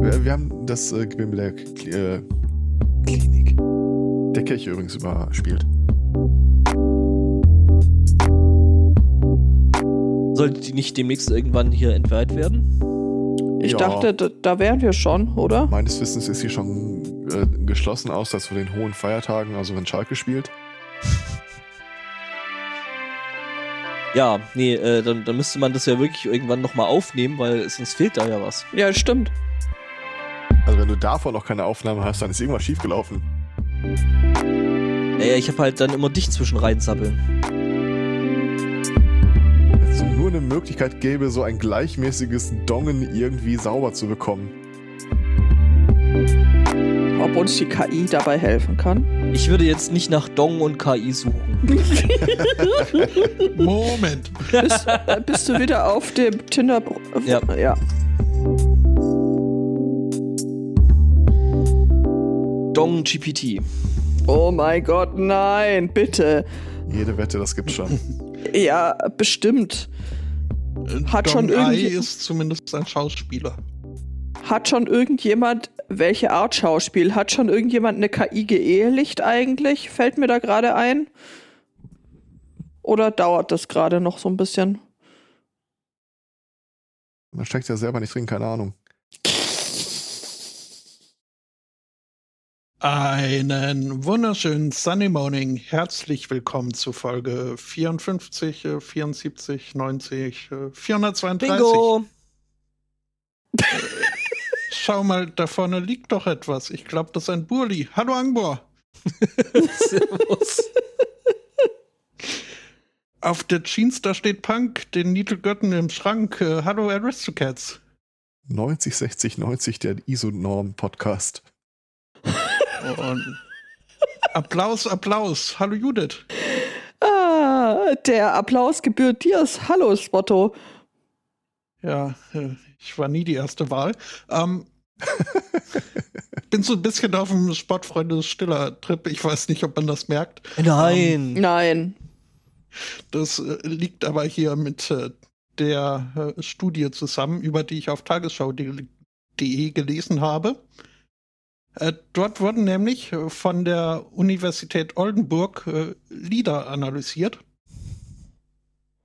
Wir, wir haben das äh, Gewimmel der Kli- äh, Klinik. Der Kirche übrigens überspielt. Sollte die nicht demnächst irgendwann hier entweiht werden? Ich Ja. dachte, da, da wären wir schon, oder? Meines Wissens ist sie schon äh, geschlossen, außer zu den hohen Feiertagen, also wenn Schalke spielt. Ja, nee, äh, dann, dann müsste man das ja wirklich irgendwann nochmal aufnehmen, weil sonst fehlt da ja was. Ja, stimmt. Also wenn du davor noch keine Aufnahme hast, dann ist irgendwas schiefgelaufen. Ja, ja, ich habe halt dann immer dich zwischen reinsappeln. Wenn es nur eine Möglichkeit gäbe, so ein gleichmäßiges Dongen irgendwie sauber zu bekommen. Ob uns die KI dabei helfen kann. Ich würde jetzt nicht nach Dong und KI suchen. Moment. Bist, äh, bist du wieder auf dem Tinder? Ja. ja. Dong GPT. Oh mein Gott, nein, bitte. Jede Wette, das gibt's schon. Ja, bestimmt. Hat schon Dong Ai irgendwie- ist zumindest ein Schauspieler. Hat schon irgendjemand, welche Art Schauspiel, hat schon irgendjemand eine KI geehelicht eigentlich? Fällt mir da gerade ein? Oder dauert das gerade noch so ein bisschen? Man steckt ja selber nicht drin, keine Ahnung. Einen wunderschönen Sunny Morning. Herzlich willkommen zu Folge 54, äh, 74, 90, äh, 432. Bingo! Schau mal, da vorne liegt doch etwas. Ich glaube, das ist ein Burli. Hallo Angbor. Servus. Auf der Jeans, da steht Punk, den Niedelgötten im Schrank. Äh, hallo Aristocats. 90, 60, 90, der ISO-Norm-Podcast. Und Applaus, Applaus. Hallo Judith. Ah, der Applaus gebührt dir. Hallo, Spotto. Ja, ich war nie die erste Wahl. Ähm, bin so ein bisschen auf dem Sportfreunde Stiller Trip. Ich weiß nicht, ob man das merkt. Nein. Nein. Das äh, liegt aber hier mit äh, der äh, Studie zusammen, über die ich auf tagesschau.de gelesen habe. Äh, dort wurden nämlich von der Universität Oldenburg äh, Lieder analysiert.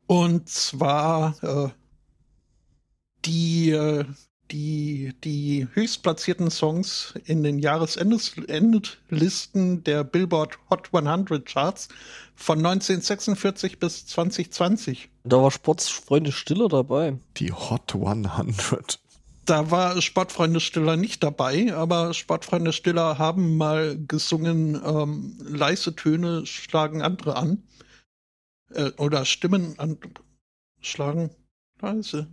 Und zwar äh, die, die, die höchstplatzierten Songs in den Jahresendlisten der Billboard Hot 100 Charts von 1946 bis 2020. Da war Sportsfreunde Stiller dabei. Die Hot 100. Da war Sportfreunde Stiller nicht dabei, aber Sportfreunde Stiller haben mal gesungen, ähm, leise Töne schlagen andere an. Äh, oder Stimmen an, schlagen leise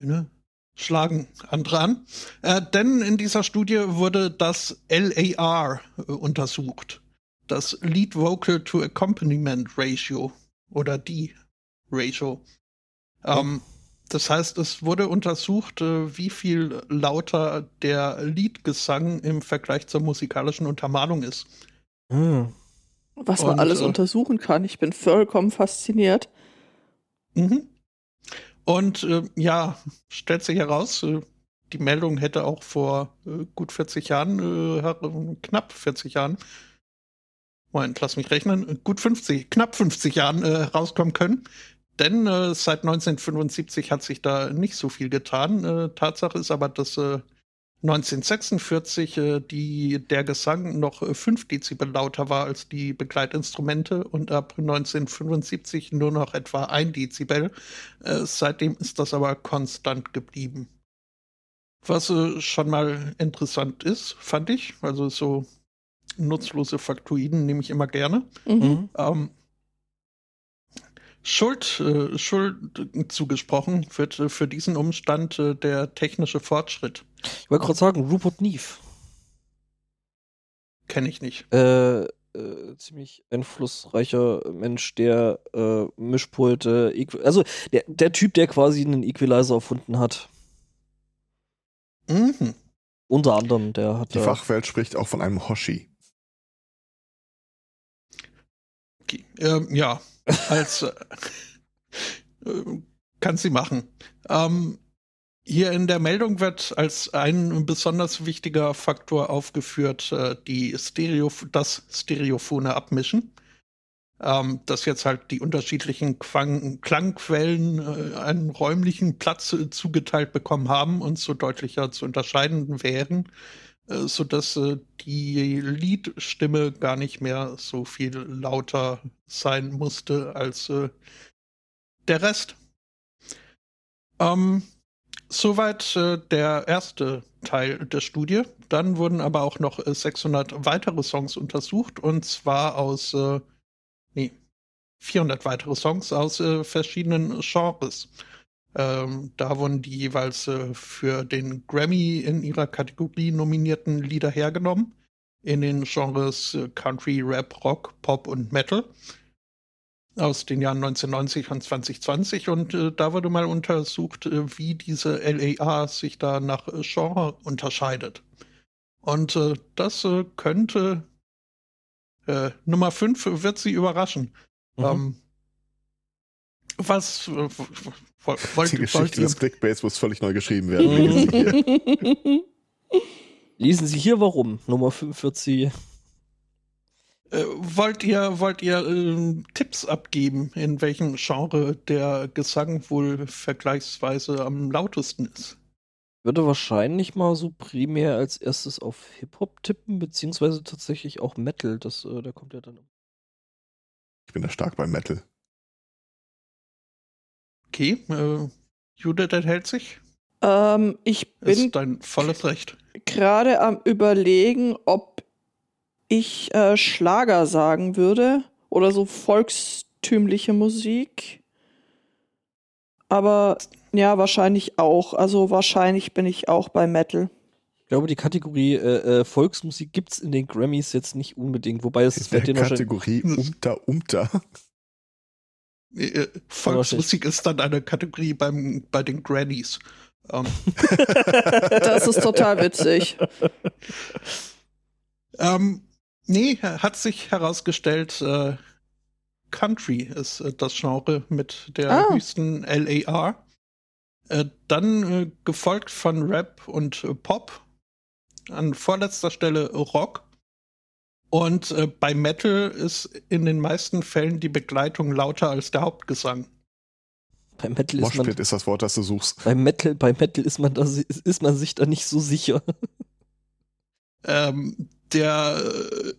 Töne schlagen andere an. Äh, denn in dieser Studie wurde das LAR äh, untersucht. Das Lead Vocal to Accompaniment Ratio oder die Ratio. Ähm, das heißt, es wurde untersucht, äh, wie viel lauter der Liedgesang im Vergleich zur musikalischen Untermalung ist. Hm. Was man Und, alles äh, untersuchen kann. Ich bin vollkommen fasziniert. Mhm. Und äh, ja, stellt sich heraus, äh, die Meldung hätte auch vor äh, gut 40 Jahren, äh, knapp 40 Jahren, Moment, lass mich rechnen, gut 50, knapp 50 Jahren äh, rauskommen können. Denn äh, seit 1975 hat sich da nicht so viel getan. Äh, Tatsache ist aber, dass äh, 1946 äh, die, der Gesang noch äh, 5 Dezibel lauter war als die Begleitinstrumente und ab 1975 nur noch etwa 1 Dezibel. Äh, seitdem ist das aber konstant geblieben. Was äh, schon mal interessant ist, fand ich. Also so nutzlose Faktoiden nehme ich immer gerne. Mhm. Ähm, Schuld, äh, Schuld zugesprochen wird äh, für diesen Umstand äh, der technische Fortschritt. Ich wollte gerade sagen, Rupert Neve. Kenne ich nicht. Äh, äh, ziemlich einflussreicher Mensch, der äh, Mischpulte, also der, der Typ, der quasi einen Equalizer erfunden hat. Mhm. Unter anderem, der hat Die Fachwelt spricht auch von einem Hoshi. Okay. Ähm, ja, als äh, kann sie machen. Ähm, Hier in der Meldung wird als ein besonders wichtiger Faktor aufgeführt, äh, die Stereo, das stereophone Abmischen. Ähm, dass jetzt halt die unterschiedlichen Quang Klangquellen äh, einen räumlichen Platz äh, zugeteilt bekommen haben und so deutlicher zu unterscheiden wären, sodass äh, die Liedstimme gar nicht mehr so viel lauter sein musste als äh, der Rest. Ähm, Soweit äh, der erste Teil der Studie. Dann wurden aber auch noch äh, 600 weitere Songs untersucht und zwar aus, äh, nee, 400 weitere Songs aus äh, verschiedenen Genres. Ähm, da wurden die jeweils äh, für den Grammy in ihrer Kategorie nominierten Lieder hergenommen. In den Genres äh, Country, Rap, Rock, Pop und Metal aus den Jahren 1990 und 2020 und äh, da wurde mal untersucht, äh, wie diese LAA sich da nach äh, Genre unterscheidet. Und äh, das könnte Nummer 5 wird sie überraschen. Mhm. Ähm, was äh, wollt, Die Geschichte des Clickbaits muss völlig neu geschrieben werden. Lesen Sie hier. Lesen Sie hier warum. Nummer 5 wird sie. äh, wollt ihr, wollt ihr ähm, Tipps abgeben, in welchem Genre der Gesang wohl vergleichsweise am lautesten ist? Würde wahrscheinlich mal so primär als erstes auf Hip-Hop tippen, beziehungsweise tatsächlich auch Metal. Das, äh, da kommt ja dann. Ich bin da stark beim Metal. Okay, äh, Judith enthält sich. ähm, ich bin Ist dein volles Recht. gerade am überlegen, ob ich äh, Schlager sagen würde oder so volkstümliche Musik. Aber ja, wahrscheinlich auch. Also wahrscheinlich bin ich auch bei Metal. Ich glaube, die Kategorie äh, äh, Volksmusik gibt es in den Grammys jetzt nicht unbedingt, wobei es In ist der. Kategorie Umta Umta. Äh, Volksmusik ist dann eine Kategorie beim, bei den Grannies. Ähm, Das ist total witzig. ähm, nee, hat sich herausgestellt, äh, Country ist äh, das Genre mit der Ah. höchsten LAR. Äh, dann äh, gefolgt von Rap und äh, Pop. An vorletzter Stelle Rock. Und äh, bei Metal ist in den meisten Fällen die Begleitung lauter als der Hauptgesang. Bei Metal ist man. Ist das Wort, das du suchst. Bei Metal, bei Metal ist man, da, ist man sich da nicht so sicher. ähm, der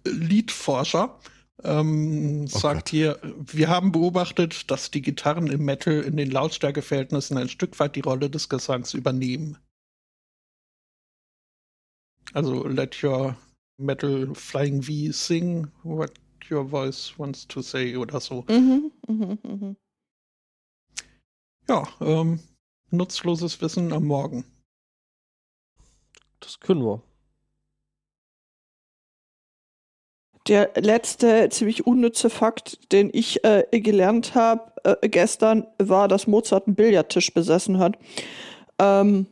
äh, Liedforscher ähm, Oh sagt Gott. hier, wir haben beobachtet, dass die Gitarren im Metal in den Lautstärkeverhältnissen ein Stück weit die Rolle des Gesangs übernehmen. Also let your metal flying V sing what your voice wants to say oder so. Mhm, mhm, mhm. Ja, ähm, nutzloses Wissen am Morgen. Das können wir. Der letzte ziemlich unnütze Fakt, den ich äh, gelernt habe äh, gestern, war, dass Mozart einen Billardtisch besessen hat. Ähm,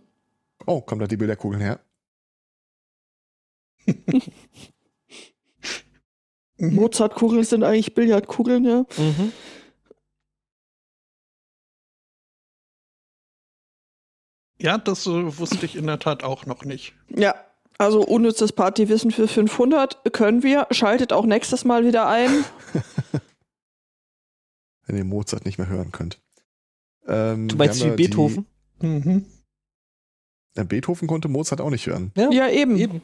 Oh, kommen da die Bilderkugeln her? Mozartkugeln sind eigentlich Billardkugeln, ja. Mhm. Ja, das äh, wusste ich in der Tat auch noch nicht. Ja, also unnützes Partywissen für 500 können wir. Schaltet auch nächstes Mal wieder ein. Wenn ihr Mozart nicht mehr hören könnt. Ähm, Du meinst wie da die- Beethoven? Mhm. Ja, Beethoven konnte Mozart auch nicht hören. Ja, eben. Eben.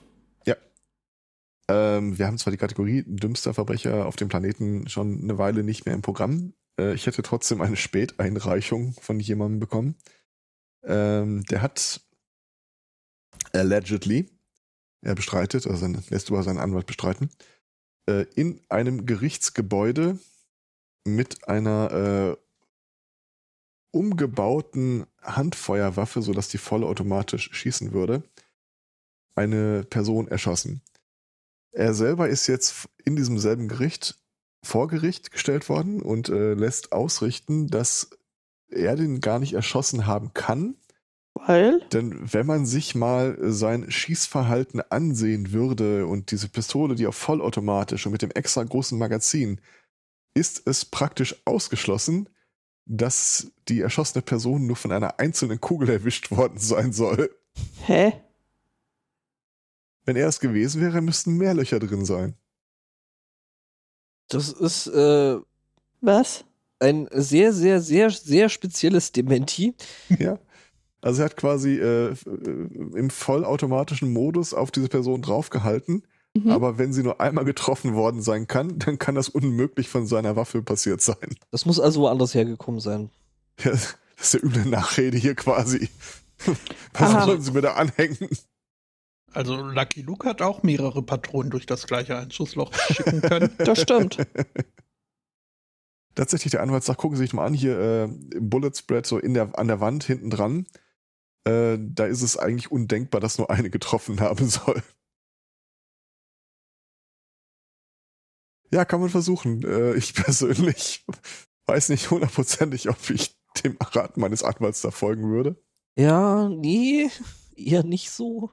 Ähm, wir haben zwar die Kategorie dümmster Verbrecher auf dem Planeten schon eine Weile nicht mehr im Programm. Äh, ich hätte trotzdem eine Späteinreichung von jemandem bekommen. Ähm, der hat allegedly, er bestreitet, also lässt über seinen Anwalt bestreiten, äh, in einem Gerichtsgebäude mit einer äh, umgebauten Handfeuerwaffe, sodass die vollautomatisch schießen würde, eine Person erschossen. Er selber ist jetzt in diesem selben Gericht vor Gericht gestellt worden und äh, lässt ausrichten, dass er den gar nicht erschossen haben kann. Weil? Denn wenn man sich mal sein Schießverhalten ansehen würde und diese Pistole, die auf vollautomatisch und mit dem extra großen Magazin, ist es praktisch ausgeschlossen, dass die erschossene Person nur von einer einzelnen Kugel erwischt worden sein soll. Hä? Wenn er es gewesen wäre, müssten mehr Löcher drin sein. Das ist äh, Was? ein sehr, sehr, sehr, sehr spezielles Dementi. Ja. Also er hat quasi äh, äh, im vollautomatischen Modus auf diese Person draufgehalten. Mhm. Aber wenn sie nur einmal getroffen worden sein kann, dann kann das unmöglich von seiner Waffe passiert sein. Das muss also woanders hergekommen sein. Ja, das ist der üble Nachrede hier quasi. Was Aha. sollen sie mir da anhängen? Also Lucky Luke hat auch mehrere Patronen durch das gleiche Einschussloch schicken können. Das stimmt. Tatsächlich, der Anwalt sagt, gucken Sie sich mal an, hier äh, im Bullet Spread, so in der, an der Wand hinten dran. Äh, da ist es eigentlich undenkbar, dass nur eine getroffen haben soll. Ja, kann man versuchen. Äh, ich persönlich weiß nicht hundertprozentig, ob ich dem Rat meines Anwalts da folgen würde. Ja, nee, eher nicht so.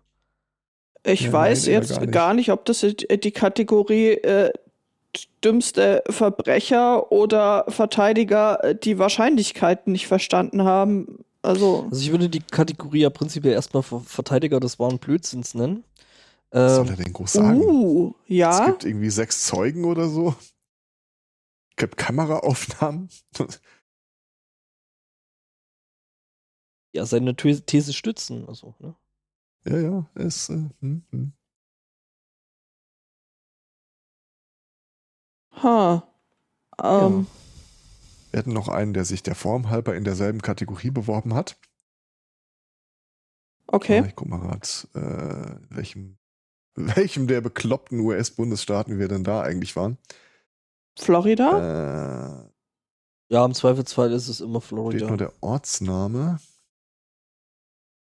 Ich Ja, weiß nein, jetzt gar gar nicht. nicht. ob das die Kategorie äh, dümmste Verbrecher oder Verteidiger äh, die Wahrscheinlichkeiten nicht verstanden haben. Also, Also ich würde die Kategorie ja prinzipiell erstmal Ver- Verteidiger des wahren Blödsinns nennen. Was soll Ähm, er denn groß sagen? uh, Es ja. gibt irgendwie sechs Zeugen oder so. Es gibt Kameraaufnahmen. ja, seine These These stützen. Also, ne? Ja, ja, es. Äh, hm, hm. Ha. Ähm, Wir hatten noch einen, der sich der Form halber in derselben Kategorie beworben hat. Okay. Ah, Ich guck mal gerade, äh, welchem, welchem der bekloppten US-Bundesstaaten wir denn da eigentlich waren. Florida? Äh, Ja, im Zweifelsfall ist es immer steht nur Florida. der Ortsname.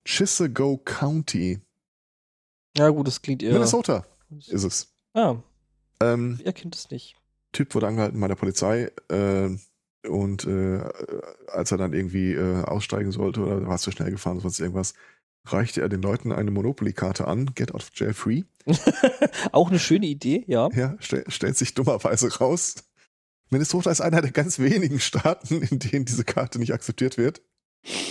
Chisago County. Ja, gut, das klingt eher. Minnesota ist es. Ah, Ähm, er kennt es nicht. Typ wurde angehalten bei der Polizei äh, und äh, als er dann irgendwie äh, aussteigen sollte oder war zu schnell gefahren, sonst irgendwas, reichte er den Leuten eine Monopoly-Karte an, Get Out of Jail Free. Auch eine schöne Idee, ja. Ja, stell, stellt sich dummerweise raus. Minnesota ist einer der ganz wenigen Staaten, in denen diese Karte nicht akzeptiert wird.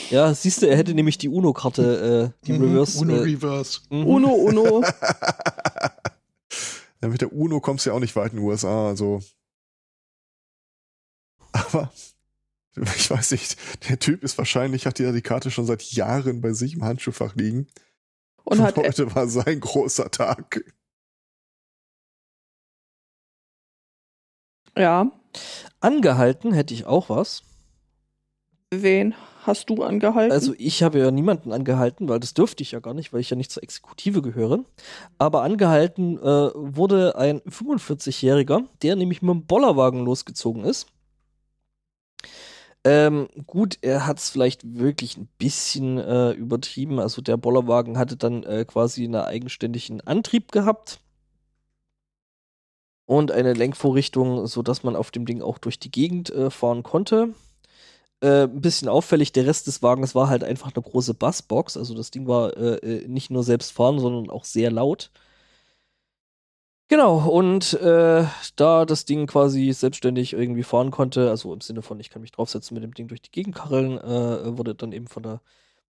Ja, siehst du, er hätte nämlich die Uno-Karte, äh, die Mhm, Reverse. Uno äh, Reverse. mhm. Uno, Uno. ja, mit der UNO kommst du ja auch nicht weit in den USA, also. Aber ich weiß nicht, der Typ ist wahrscheinlich, hat ja die Karte schon seit Jahren bei sich im Handschuhfach liegen. Und hat heute war sein großer Tag. ja. Angehalten hätte ich auch was. Wen hast du angehalten? Also ich habe ja niemanden angehalten, weil das dürfte ich ja gar nicht, weil ich ja nicht zur Exekutive gehöre. Aber angehalten äh, wurde ein 45-Jähriger, der nämlich mit dem Bollerwagen losgezogen ist. Ähm, gut, er hat es vielleicht wirklich ein bisschen äh, übertrieben. Also der Bollerwagen hatte dann äh, quasi einen eigenständigen Antrieb gehabt und eine Lenkvorrichtung, sodass man auf dem Ding auch durch die Gegend äh, fahren konnte. Äh, ein bisschen auffällig, der Rest des Wagens war halt einfach eine große Bassbox. Also das Ding war äh, äh, nicht nur selbst fahren, sondern auch sehr laut. Genau, und äh, da das Ding quasi selbstständig irgendwie fahren konnte, also im Sinne von, ich kann mich draufsetzen mit dem Ding durch die Gegend karren, äh, wurde dann eben von der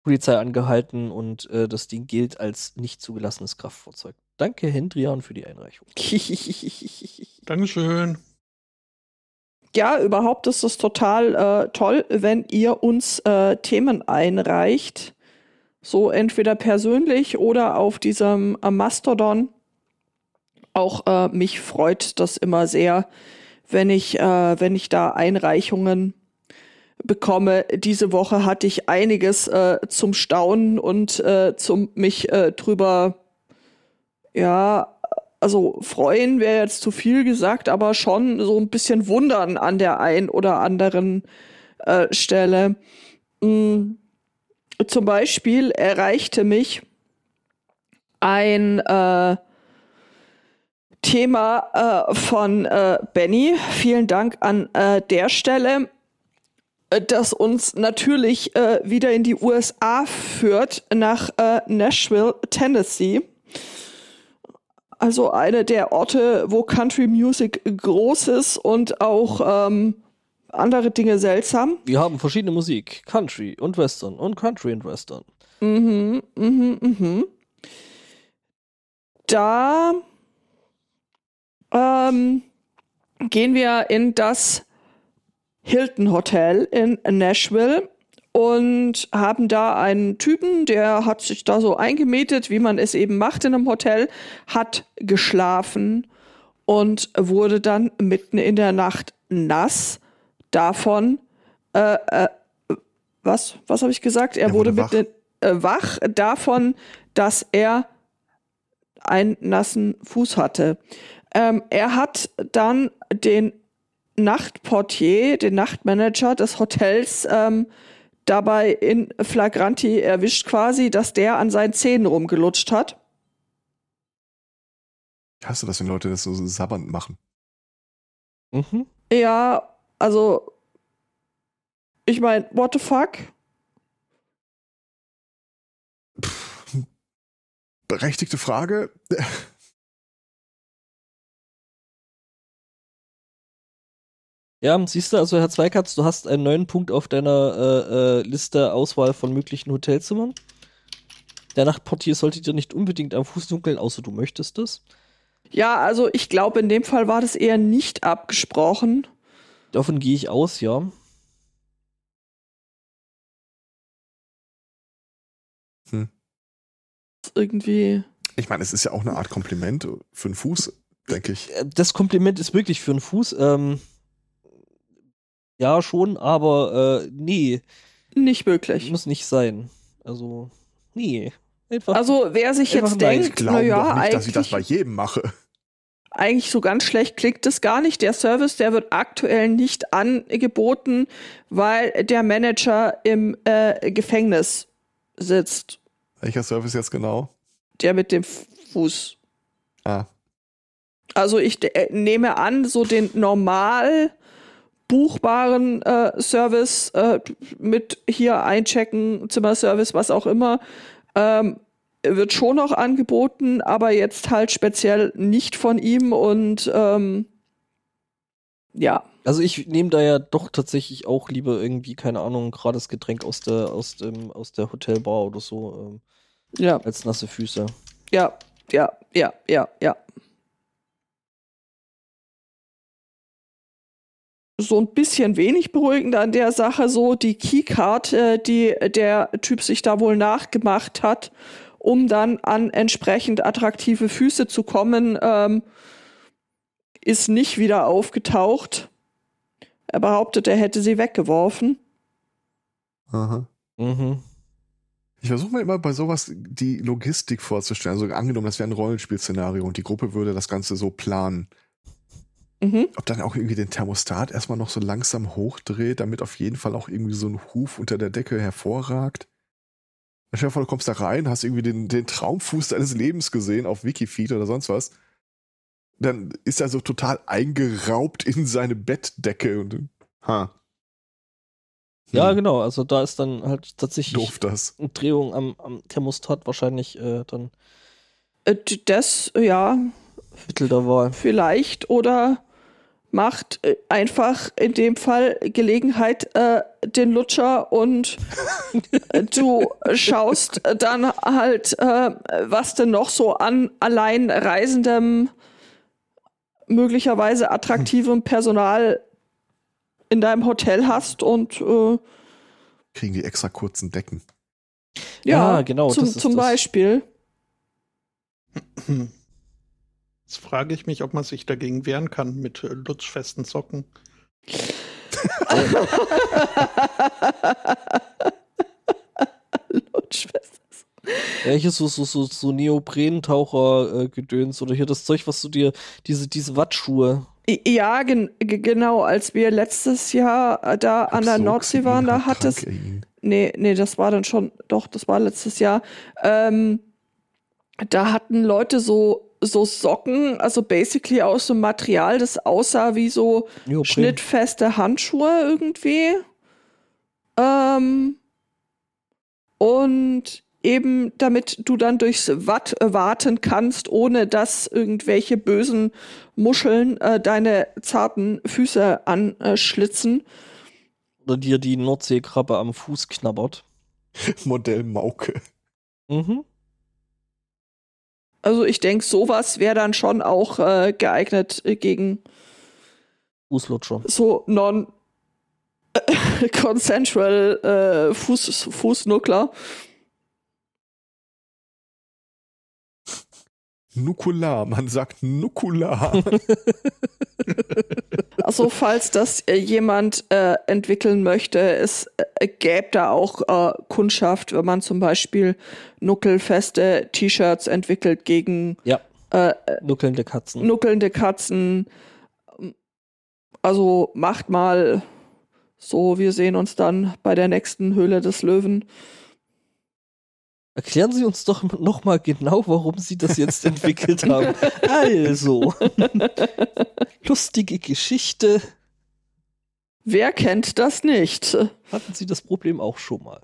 Polizei angehalten und äh, das Ding gilt als nicht zugelassenes Kraftfahrzeug. Danke, Hendrian, für die Einreichung. Dankeschön. Ja, überhaupt ist es total äh, toll, wenn ihr uns äh, Themen einreicht. So entweder persönlich oder auf diesem äh, Mastodon. Auch äh, mich freut das immer sehr, wenn ich, äh, wenn ich da Einreichungen bekomme. Diese Woche hatte ich einiges äh, zum Staunen und äh, zum mich äh, drüber, ja, also freuen wäre jetzt zu viel gesagt, aber schon so ein bisschen wundern an der ein oder anderen äh, Stelle. Mm, zum Beispiel erreichte mich ein äh, Thema äh, von äh, Benny. Vielen Dank an äh, der Stelle, äh, das uns natürlich äh, wieder in die USA führt, nach äh, Nashville, Tennessee. Also eine der Orte, wo Country Music groß ist und auch ähm, andere Dinge seltsam. Wir haben verschiedene Musik, Country und Western und Country und Western. Mhm, mhm, mhm. Da ähm, gehen wir in das Hilton Hotel in Nashville und haben da einen Typen, der hat sich da so eingemietet, wie man es eben macht in einem Hotel, hat geschlafen und wurde dann mitten in der Nacht nass davon, äh, äh, was, was habe ich gesagt? Er, Er wurde, wurde mitten äh, wach davon, dass er einen nassen Fuß hatte. Ähm, er hat dann den Nachtportier, den Nachtmanager des Hotels, ähm, dabei in Flagranti erwischt quasi, dass der an seinen Zähnen rumgelutscht hat. Hast du das, wenn Leute das so sabbernd machen? Mhm. Ja, also ich meine, what the fuck? Berechtigte Frage. Ja, siehst du, also Herr Zweikatz, du hast einen neuen Punkt auf deiner äh, äh, Liste Auswahl von möglichen Hotelzimmern. Der Nachtportier sollte dir nicht unbedingt am Fuß dunkeln, außer du möchtest es. Ja, also ich glaube, in dem Fall war das eher nicht abgesprochen. Davon gehe ich aus, ja. Irgendwie. Ich meine, es ist ja auch eine Art Kompliment für einen Fuß, denke ich. Äh, Das Kompliment ist wirklich für einen Fuß. Ähm, ja, schon, aber äh, nee, Nicht wirklich. muss nicht sein. Also, nee. Einfach. Also wer sich jetzt denkt, glaube naja, nicht, dass ich das bei eigentlich, jedem mache. eigentlich so ganz schlecht klingt das gar nicht. Der Service, der wird aktuell nicht angeboten, weil der Manager im äh, Gefängnis sitzt. Welcher Service jetzt genau? Der mit dem Fuß. Ah, Also ich äh, nehme an, so den normal buchbaren äh, Service äh, mit hier einchecken, Zimmerservice, was auch immer, ähm, wird schon noch angeboten, aber jetzt halt speziell nicht von ihm und ähm, ja. Also ich nehme da ja doch tatsächlich auch lieber irgendwie, keine Ahnung, gerade das Getränk aus der, aus dem, aus der Hotelbar oder so, ähm, Ja, als nasse Füße. ja, ja, ja, ja, ja. So ein bisschen wenig beruhigend an der Sache, so die Keycard, äh, die der Typ sich da wohl nachgemacht hat, um dann an entsprechend attraktive Füße zu kommen, ähm, ist nicht wieder aufgetaucht. Er behauptet, er hätte sie weggeworfen. aha. Mhm. Ich versuche mir immer bei sowas die Logistik vorzustellen. Also angenommen, das wäre ein Rollenspielszenario und die Gruppe würde das Ganze so planen. Mhm. Ob dann auch irgendwie den Thermostat erstmal noch so langsam hochdreht, damit auf jeden Fall auch irgendwie so ein Huf unter der Decke hervorragt. Stell dir vor, du kommst da rein, hast irgendwie den, den Traumfuß deines Lebens gesehen auf Wikifeed oder sonst was. Dann ist er so total eingeraubt in seine Bettdecke und ha. Ja, Hm, genau, also da ist dann halt tatsächlich Doof das. eine Drehung am, am Thermostat wahrscheinlich äh, dann Äh, Das, ja, Mittel der Wahl. vielleicht oder macht äh, einfach in dem Fall Gelegenheit äh, den Lutscher und äh, du schaust dann halt, äh, was denn noch so an allein reisendem, möglicherweise attraktivem Personal in deinem Hotel hast und äh, Kriegen die extra kurzen Decken. ja, Ja, genau, zum, das ist zum das. Beispiel. Jetzt frage ich mich, ob man sich dagegen wehren kann mit äh, lutschfesten Socken. Lutschfest. Ja, hier so, so, so, so Neoprentaucher-Gedöns oder hier das Zeug, was du dir, diese, diese Wattschuhe. Ja, gen ge- genau, als wir letztes Jahr äh, da an der Nordsee waren, da hat es. Nee, nee, das war dann schon, doch, das war letztes Jahr. Ähm, da hatten Leute so, so Socken, also basically aus so einem Material, das aussah wie so Neopren. schnittfeste Handschuhe irgendwie. Ähm, und eben damit du dann durchs Watt warten kannst, ohne dass irgendwelche bösen Muscheln äh, deine zarten Füße anschlitzen. Oder dir die Nordseekrabbe am Fuß knabbert. Modell Mauke. Mhm. Also ich denke, sowas wäre dann schon auch äh, geeignet äh, gegen Fußlutscher. so non consensual äh, Fuß, Fußnuckler. Nukular, man sagt Nukular. Also falls das äh, jemand äh, entwickeln möchte, es äh, gäbe da auch äh, Kundschaft, wenn man zum Beispiel nuckelfeste T-Shirts entwickelt gegen Ja, äh, nuckelnde Katzen. nuckelnde Katzen. Also macht mal so, wir sehen uns dann bei der nächsten Höhle des Löwen. Erklären Sie uns doch noch mal genau, warum Sie das jetzt entwickelt haben. Also, lustige Geschichte. Wer kennt das nicht? Hatten Sie das Problem auch schon mal?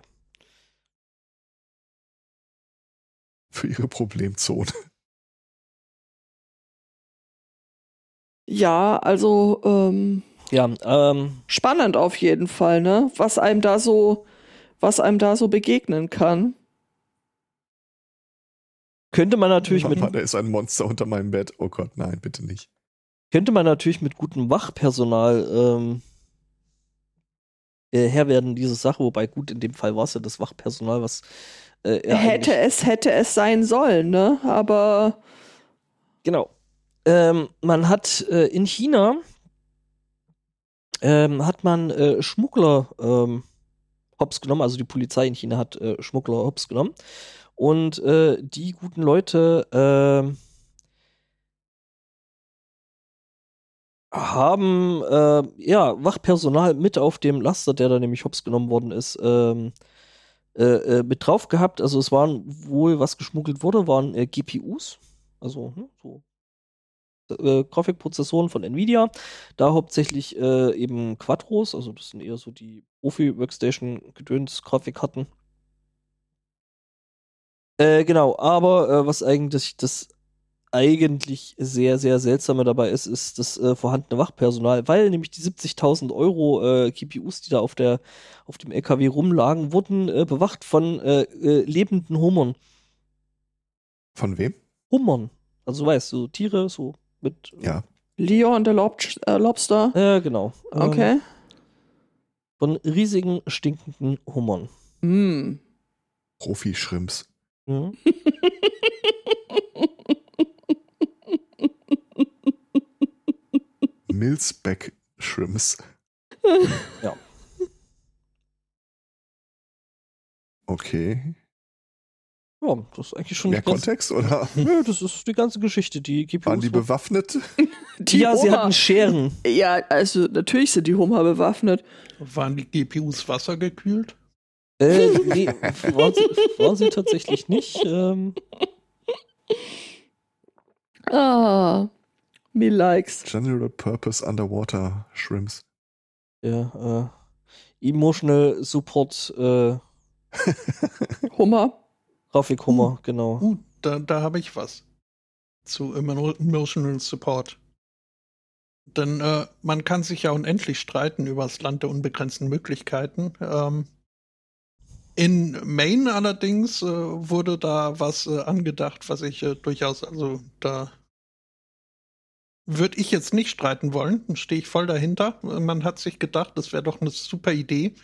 Für ihre Problemzone. Ja, also ähm, Ja, ähm, spannend auf jeden Fall, ne? Was einem da so, was einem da so begegnen kann. Könnte man natürlich mit Mama, da ist ein Monster unter meinem Bett. Oh Gott, nein, bitte nicht. könnte man natürlich mit gutem Wachpersonal ähm, äh, Herr werden diese Sache, wobei gut in dem Fall war es ja das Wachpersonal, was äh, er hätte es, hätte es sein sollen, ne? Aber Genau. Ähm, man hat äh, in China ähm, hat man äh, Schmuggler ähm, hops genommen, also die Polizei in China hat äh, Schmuggler hops genommen und äh, die guten Leute ähm, haben äh, ja Wachpersonal mit auf dem Laster, der da nämlich hops genommen worden ist, ähm, äh, äh, mit drauf gehabt. Also es waren wohl, was geschmuggelt wurde, waren äh, GPUs, also ne, so äh, Grafikprozessoren von Nvidia. Da hauptsächlich äh, eben Quadros, also das sind eher so die Profi-Workstation-Gedöns-Grafikkarten. Äh, genau, aber äh, was eigentlich das eigentlich sehr, sehr seltsame dabei ist, ist das äh, vorhandene Wachpersonal, weil nämlich die 70.000 Euro äh, GPUs, die da auf, der, auf dem LKW rumlagen, wurden äh, bewacht von äh, äh, lebenden Hummern. Von wem? Hummern. Also du weißt, so Tiere, so mit. Ja. Leo und der Lob äh, Lobster. Äh, genau. Ähm, Okay. von riesigen, stinkenden Hummern. Hm. Profi-Shrimps. Mhm. Milzbeck-Shrimps. Ja. Okay. Ja, das ist eigentlich schon Mehr Kontext oder Nö, das ist die ganze Geschichte. Die GPUs. waren die bewaffnet? Die ja, sie Hummer. hatten Scheren. Ja, also natürlich sind die Hummer bewaffnet. Waren die GPUs wassergekühlt? Äh, nee, waren sie, waren sie tatsächlich nicht. Ähm, Ah, me likes. General Purpose Underwater Shrimps. ja, äh, Emotional Support äh, Hummer. Grafikhummer, genau. Uh, da, da habe ich was. Zu Emo- Emotional Support. Denn äh, man kann sich ja unendlich streiten über das Land der unbegrenzten Möglichkeiten. Ähm, in Maine allerdings äh, wurde da was äh, angedacht, was ich äh, durchaus, also da würde ich jetzt nicht streiten wollen, stehe ich voll dahinter. Man hat sich gedacht, das wäre doch eine super Idee,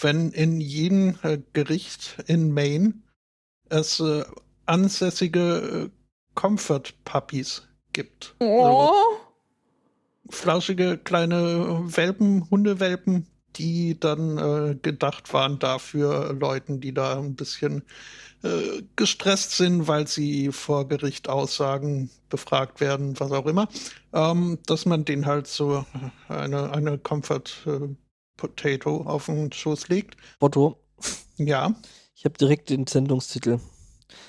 wenn in jedem äh, Gericht in Maine es äh, ansässige äh, Comfort Puppies gibt. Oh. Flauschige kleine Welpen, Hundewelpen, die dann äh, gedacht waren dafür Leuten, die da ein bisschen äh, gestresst sind, weil sie vor Gericht Aussagen befragt werden, was auch immer, ähm, dass man den halt so eine, eine Comfort äh, Potato auf den Schoß legt. Otto, Ja, ich habe direkt den Sendungstitel.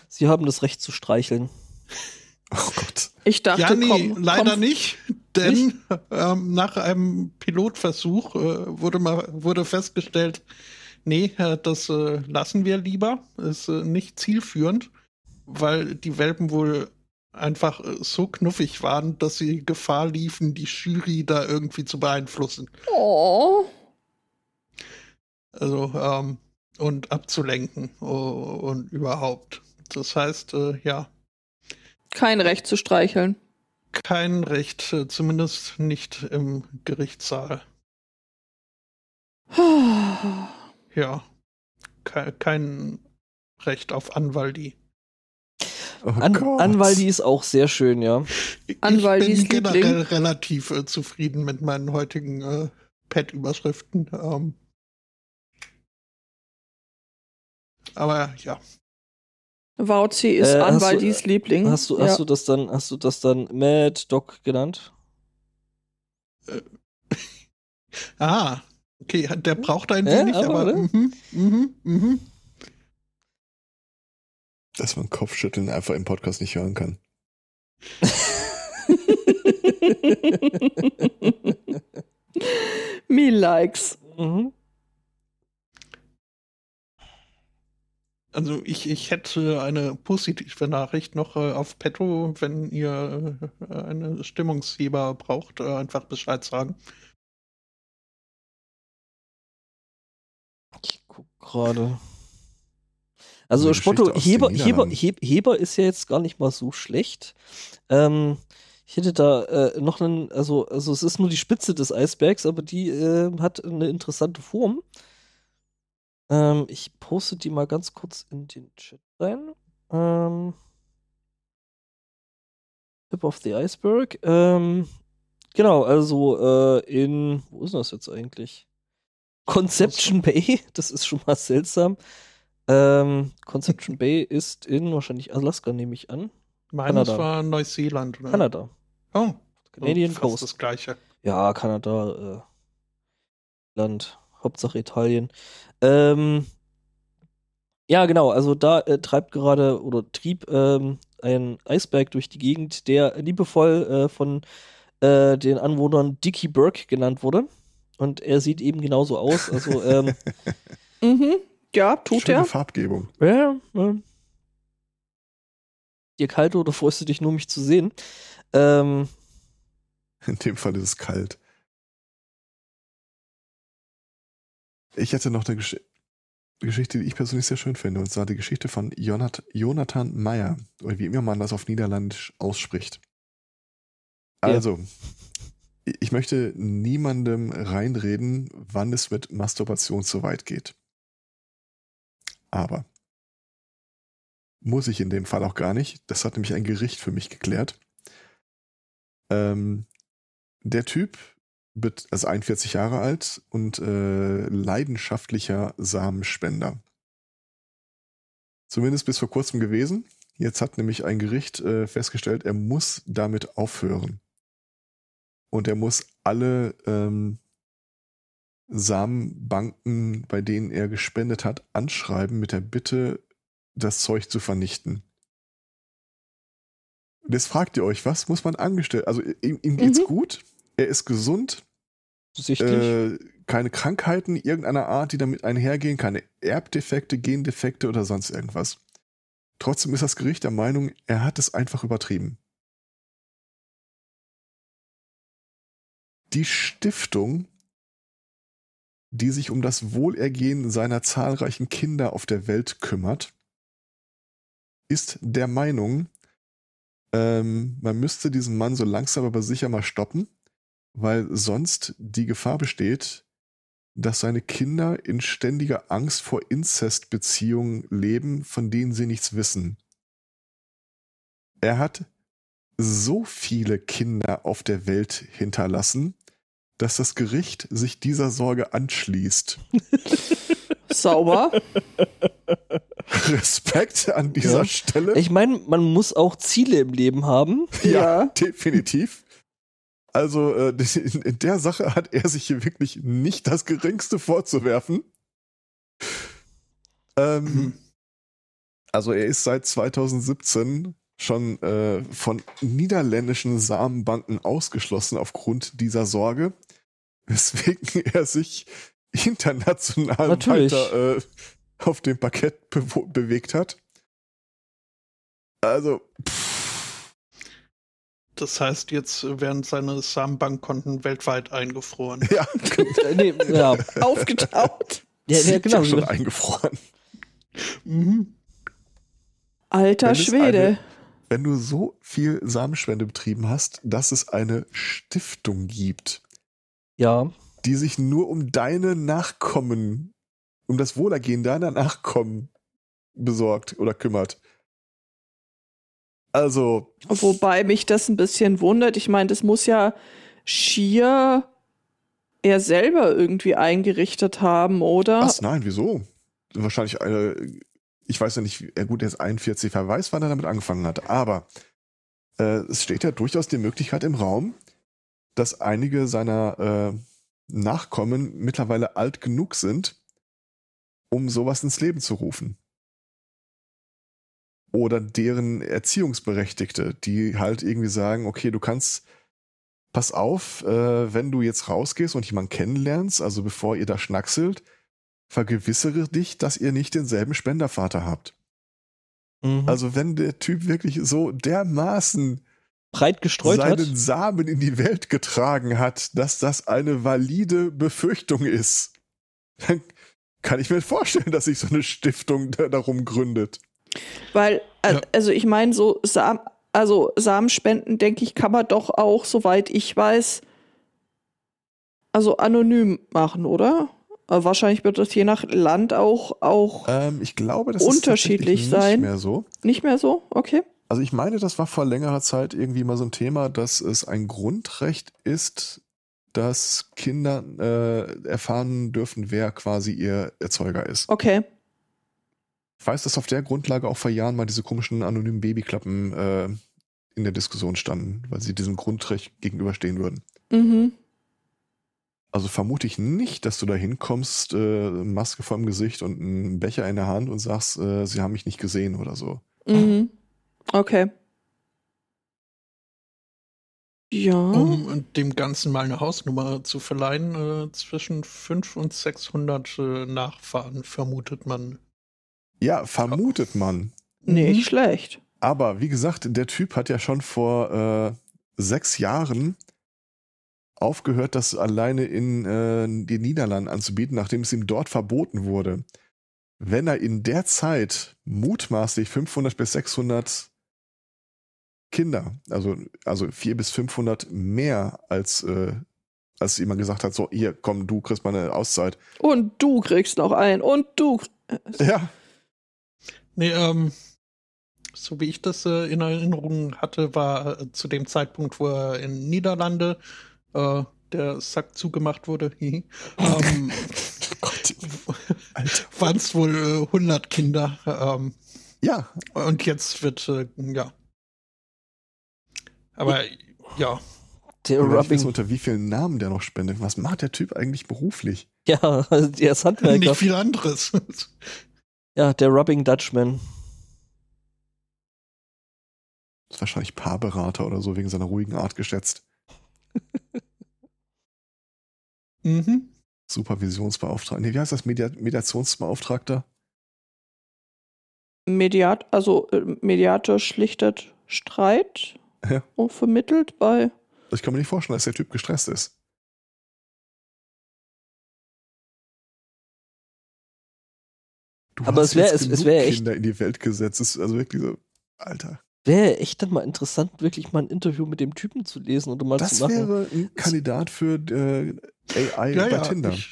Sie haben das Recht zu streicheln. Oh Gott. Ich dachte, ja, nee, komm, leider komm, nicht, denn Ähm, nach einem Pilotversuch äh, wurde, mal, wurde festgestellt, nee, das äh, lassen wir lieber. Ist äh, nicht zielführend, weil die Welpen wohl einfach äh, so knuffig waren, dass sie Gefahr liefen, die Jury da irgendwie zu beeinflussen. Oh. Also, ähm, und abzulenken uh, und überhaupt. Das heißt, äh, ja, Kein Recht zu streicheln. Kein Recht, äh, zumindest nicht im Gerichtssaal. Ja, kein, kein Recht auf Anwaldi. Oh An Gott. Anwaldi ist auch sehr schön, ja. Anwaldis ich bin Liebling. generell relativ äh, zufrieden mit meinen heutigen äh, Pad-Überschriften. Ähm, aber ja, Wauzi ist Äh, Anwaldis Liebling. Hast du, ja. hast du das dann, hast du das dann Mad Dog genannt? ah, okay, der braucht ein Ja, wenig, aber, aber, mhm, mhm, mhm. Dass man Kopfschütteln einfach im Podcast nicht hören kann. Me likes. Mhm. Also ich, ich hätte eine positive Nachricht noch äh, auf Petro, wenn ihr äh, eine Stimmungsheber braucht, äh, einfach Bescheid sagen. Ich guck gerade. Also Eine Spotto, Heber, Heber, Heber ist ja jetzt gar nicht mal so schlecht. Ähm, ich hätte da äh, noch einen, also, also es ist nur die Spitze des Eisbergs, aber die äh, hat eine interessante Form. Ähm, ich poste die mal ganz kurz in den Chat rein. Ähm, Tip of the Iceberg. Ähm, genau, also äh, in, wo ist das jetzt eigentlich? Conception Bay, das ist schon mal seltsam. Ähm, Conception Bay ist in wahrscheinlich Alaska, nehme ich an. Meines Kanada. war Neuseeland. Oder? Kanada. Oh, Canadian Coast. das gleiche. Ja, Kanada, äh, Land, Hauptsache Italien. Ähm, ja, genau, also da äh, treibt gerade oder trieb ähm, ein Eisberg durch die Gegend, der liebevoll äh, von äh, den Anwohnern Dickie Burke genannt wurde. Und er sieht eben genauso aus. Also, ähm, Mhm. Ja, tut Schöne er. Farbgebung. ja, ja. Dir kalt oder freust du dich nur, mich zu sehen? Ähm, In dem Fall ist es kalt. Ich hätte noch eine Gesch Geschichte, die ich persönlich sehr schön finde, und zwar die Geschichte von Jonat Jonathan Meyer, oder wie immer man das auf Niederländisch ausspricht. Ja. Also, i- ich möchte niemandem reinreden, wann es mit Masturbation zu weit geht. Aber muss ich in dem Fall auch gar nicht. Das hat nämlich ein Gericht für mich geklärt. Ähm, der Typ, wird also 41 Jahre alt und äh, leidenschaftlicher Samenspender. Zumindest bis vor kurzem gewesen. Jetzt hat nämlich ein Gericht äh, festgestellt, er muss damit aufhören. Und er muss alle ähm, Samenbanken, bei denen er gespendet hat, anschreiben mit der Bitte, das Zeug zu vernichten. Und jetzt fragt ihr euch, was muss man angestellt? Also ihm, ihm geht's Mhm. gut, er ist gesund, äh, keine Krankheiten irgendeiner Art, die damit einhergehen, keine Erbdefekte, Gendefekte oder sonst irgendwas. Trotzdem ist das Gericht der Meinung, er hat es einfach übertrieben. Die Stiftung, die sich um das Wohlergehen seiner zahlreichen Kinder auf der Welt kümmert, ist der Meinung, ähm, man müsste diesen Mann so langsam aber sicher mal stoppen, weil sonst die Gefahr besteht, dass seine Kinder in ständiger Angst vor Inzestbeziehungen leben, von denen sie nichts wissen. Er hat so viele Kinder auf der Welt hinterlassen, dass das Gericht sich dieser Sorge anschließt. Sauber. Respekt an dieser Ja. Stelle. Ich meine, man muss auch Ziele im Leben haben. Ja. definitiv. Also äh, in, der Sache hat er sich hier wirklich nicht das geringste vorzuwerfen. Ähm, Mhm. also er ist seit 2017 schon äh, von niederländischen Samenbanken ausgeschlossen aufgrund dieser Sorge, weswegen er sich international Natürlich. weiter äh, auf dem Parkett bewo- bewegt hat. Also, pff, Das heißt, jetzt werden seine Samenbankkonten weltweit eingefroren. ja, Äh, nee, ja. Aufgetaut. ja, ja, genau. schon eingefroren. Mhm. Alter Wenn Schwede. eine- Wenn du so viel Samenspende betrieben hast, dass es eine Stiftung gibt, ja. die sich nur um deine Nachkommen, um das Wohlergehen deiner Nachkommen besorgt oder kümmert. Also, Wobei mich das ein bisschen wundert. Ich meine, das muss ja schier er selber irgendwie eingerichtet haben, oder? was? Nein, wieso? Wahrscheinlich eine, ich weiß ja nicht, ja gut, er ist 41, wer weiß, wann er damit angefangen hat, aber äh, es steht ja durchaus die Möglichkeit im Raum, dass einige seiner äh, Nachkommen mittlerweile alt genug sind, um sowas ins Leben zu rufen. Oder deren Erziehungsberechtigte, die halt irgendwie sagen, okay, du kannst, pass auf, äh, wenn du jetzt rausgehst und jemanden kennenlernst, also bevor ihr da schnackselt, vergewissere dich, dass ihr nicht denselben Spendervater habt. Mhm. Also wenn der Typ wirklich so dermaßen breit gestreut seinen hat. Samen in die Welt getragen hat, dass das eine valide Befürchtung ist, dann kann ich mir vorstellen, dass sich so eine Stiftung da darum gründet. Weil, äh, Ja. also ich meine, so Sam also Samenspenden, denke ich, kann man doch auch, soweit ich weiß, also anonym machen, oder? Äh, wahrscheinlich wird das je nach Land auch, auch Ähm, ich glaube, das Unterschiedlich ist tatsächlich sein. nicht mehr so. nicht mehr so. Okay. Also ich meine, das war vor längerer Zeit irgendwie mal so ein Thema, dass es ein Grundrecht ist, dass Kinder äh, erfahren dürfen, wer quasi ihr Erzeuger ist. Okay. Ich weiß, dass auf der Grundlage auch vor Jahren mal diese komischen anonymen Babyklappen äh, in der Diskussion standen, weil sie diesem Grundrecht gegenüberstehen würden. Mhm. Also vermute ich nicht, dass du da hinkommst, äh, Maske vorm Gesicht und einen Becher in der Hand und sagst, äh, sie haben mich nicht gesehen oder so. Mhm. Okay. Ja. Um dem Ganzen mal eine Hausnummer zu verleihen, äh, zwischen 500 und 600 äh, Nachfahren vermutet man. Ja, vermutet man. Nicht Mhm. schlecht. Aber wie gesagt, der Typ hat ja schon vor äh, sechs Jahren aufgehört, das alleine in äh, den Niederlanden anzubieten, nachdem es ihm dort verboten wurde. Wenn er in der Zeit mutmaßlich 500 bis 600 Kinder, also, also 400 bis 500 mehr als, äh, als jemand gesagt hat, so, hier, komm, du kriegst mal eine Auszeit. Und du kriegst noch einen. Und du. Ja, Nee, ähm, so wie ich das äh, in Erinnerung hatte, war äh, zu dem Zeitpunkt, wo er in Niederlande äh, der Sack zugemacht wurde, ähm, waren es wohl äh, 100 Kinder. Ähm, Ja, und jetzt wird, äh, ja. Aber ja, Der ich Rubbing. unter wie vielen Namen der noch spendet. Was macht der Typ eigentlich beruflich? Ja, also der ist Handwerker. nicht viel anderes. Ja, der Rubbing Dutchman. Ist wahrscheinlich Paarberater oder so wegen seiner ruhigen Art geschätzt. mhm. Supervisionsbeauftragter. Nee, wie heißt das? Media Mediationsbeauftragter? Mediat, also äh, Mediator schlichtet Streit Ja. und vermittelt bei. Ich kann mir nicht vorstellen, dass der Typ gestresst ist. Du Aber hast es wär- jetzt es- es wär echt- Kinder in die Welt gesetzt. Es ist also wirklich so, Alter. Wäre echt dann mal interessant, wirklich mal ein Interview mit dem Typen zu lesen oder mal Das zu machen. wäre ein Kandidat für äh, AI Ja, bei ja, Tinder. ich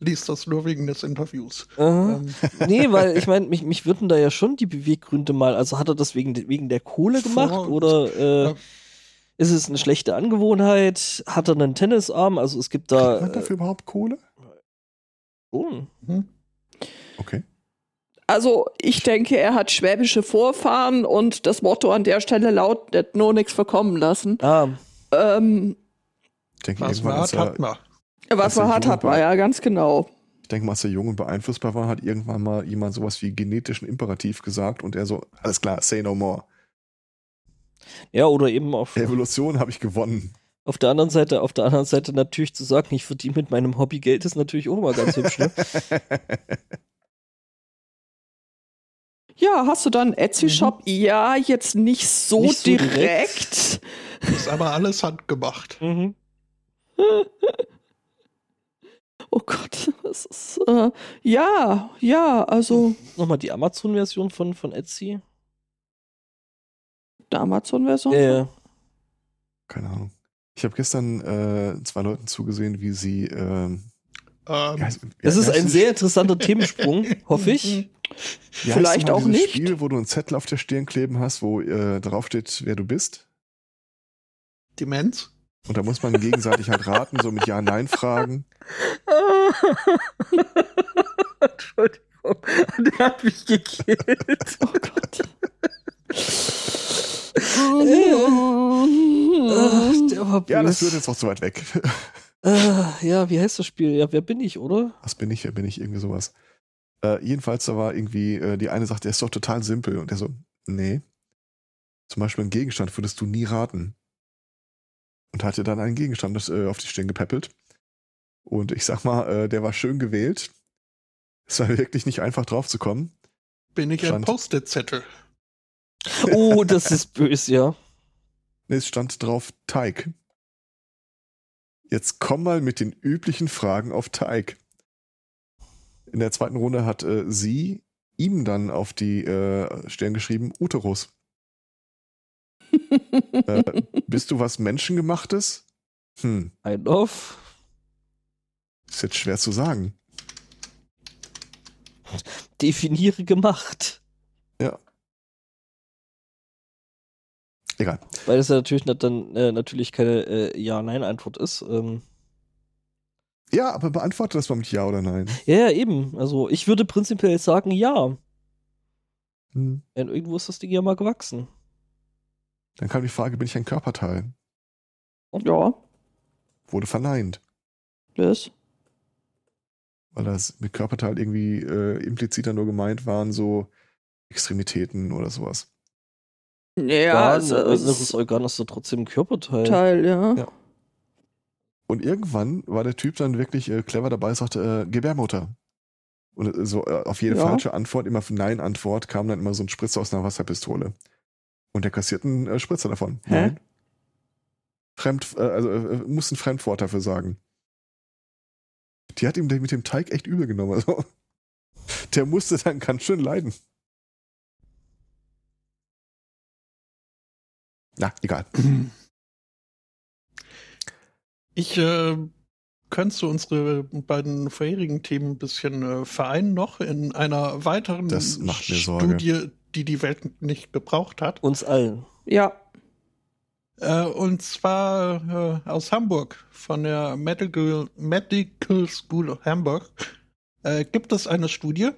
lies das nur wegen des Interviews. Ähm, Nee, weil ich meine, mich, mich würden da ja schon die Beweggründe mal, also hat er das wegen, wegen der Kohle gemacht Vor- oder äh, Ja. ist es eine schlechte Angewohnheit? Hat er einen Tennisarm? Also es gibt da man äh, dafür überhaupt Kohle? schon. hm. Okay. Also, ich denke, er hat schwäbische Vorfahren und das Motto an der Stelle lautet: nur nichts verkommen lassen. Ah, Ähm, Ich denke, Was man als hat, er, hat man. was man hat, hat man, ja, ganz genau. ich denke mal, als er jung und beeinflussbar war, hat irgendwann mal jemand sowas wie genetischen Imperativ gesagt und er so, alles klar, say no more. ja, oder eben auf. Evolution habe ich gewonnen. Auf der anderen Seite, auf der anderen Seite natürlich zu sagen, ich verdiene mit meinem Hobby Geld, ist natürlich auch immer ganz hübsch, ne? Ja, hast du dann einen Etsy-Shop? Ja, jetzt nicht so, Nicht so direkt. direkt. Ist aber alles handgemacht. Mhm. Oh Gott, das ist, äh, ja, ja, also Nochmal die Amazon-Version von, von Etsy. eine Amazon-Version. Äh, Keine Ahnung. Ich habe gestern äh, zwei Leuten zugesehen, wie sie. Ähm, heißt- wie das ist ein sehr interessanter Themensprung, hoffe ich. Wie vielleicht auch nicht. Spiel, wo du einen Zettel auf der Stirn kleben hast, wo äh, draufsteht, wer du bist. Demenz? Und da muss man gegenseitig halt raten, so mit Ja-Nein-Fragen. Entschuldigung, der hat mich gekillt. Oh Gott. Ach, der war Ja, das wird jetzt auch zu weit weg. Ah, ja, wie heißt das Spiel? Ja, wer bin ich, oder? Was bin ich? Wer bin ich? Irgendwie sowas. Äh, jedenfalls, da war irgendwie, äh, die eine sagt, der ist doch total simpel. Und der so, nee. Zum Beispiel einen Gegenstand würdest du nie raten. Und hatte dann einen Gegenstand das, äh, auf die Stirn gepäppelt. Und ich sag mal, äh, der war schön gewählt. Es war wirklich nicht einfach drauf zu kommen. Bin ich ein Stand. Post-it-Zettel? Oh, das ist böse, ja. Nee, es stand drauf Teig. Jetzt komm mal mit den üblichen Fragen auf Teig. In der zweiten Runde hat äh, sie ihm dann auf die äh, Stirn geschrieben, Uterus. Äh, bist du was Menschengemachtes? Hm, Ein auf. ist jetzt schwer zu sagen. Definiere gemacht. Egal. Weil das ja natürlich dann äh, natürlich keine äh, Ja-Nein-Antwort ist. Ähm, Ja, aber beantworte das mal mit Ja oder Nein. ja, ja, eben. Also ich würde prinzipiell sagen ja. Hm. Denn irgendwo ist das Ding ja mal gewachsen. Dann kam die Frage, bin ich ein Körperteil? ja, Wurde verneint. das. Weil das mit Körperteil irgendwie äh, impliziter nur gemeint waren, so Extremitäten oder sowas. Ja, ein es inneres ist Organ ist doch trotzdem ein Körperteil. Teil, ja. Ja. Und irgendwann war der Typ dann wirklich äh, clever dabei, sagte, äh, Gebärmutter. Und äh, so äh, auf jede Ja. falsche Antwort, immer für Nein-Antwort, kam dann immer so ein Spritzer aus einer Wasserpistole. Und der kassiert einen äh, Spritzer davon. Hä? Nein. Fremd, äh, also muss ein Fremdwort dafür sagen. Die hat ihm mit dem Teig echt übel genommen. Also, der musste dann ganz schön leiden. Na, egal. Ich äh, könntest du unsere beiden vorherigen Themen ein bisschen äh, vereinen noch in einer weiteren Das macht mir Sorge. Studie, die die Welt nicht gebraucht hat. Uns allen. Ja, Äh, und zwar äh, aus Hamburg, von der Medical, Medical School Hamburg, äh, gibt es eine Studie,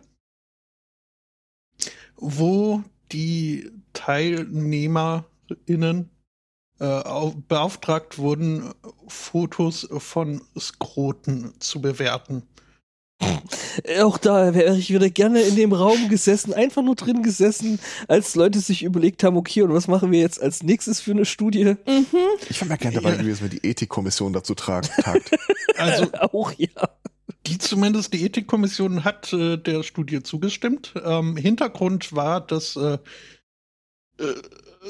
wo die TeilnehmerInnen beauftragt wurden, Fotos von Skroten zu bewerten. Äh, Auch da wäre ich wieder gerne in dem Raum gesessen, einfach nur drin gesessen, als Leute sich überlegt haben, okay, und was machen wir jetzt als nächstes für eine Studie? mhm. Ich wäre mal gerne dabei Ja. gewesen, wenn die Ethikkommission dazu tragt, tagt. Also Auch ja. Die zumindest die Ethikkommission hat äh, der Studie zugestimmt. Ähm, Hintergrund war, dass äh, äh,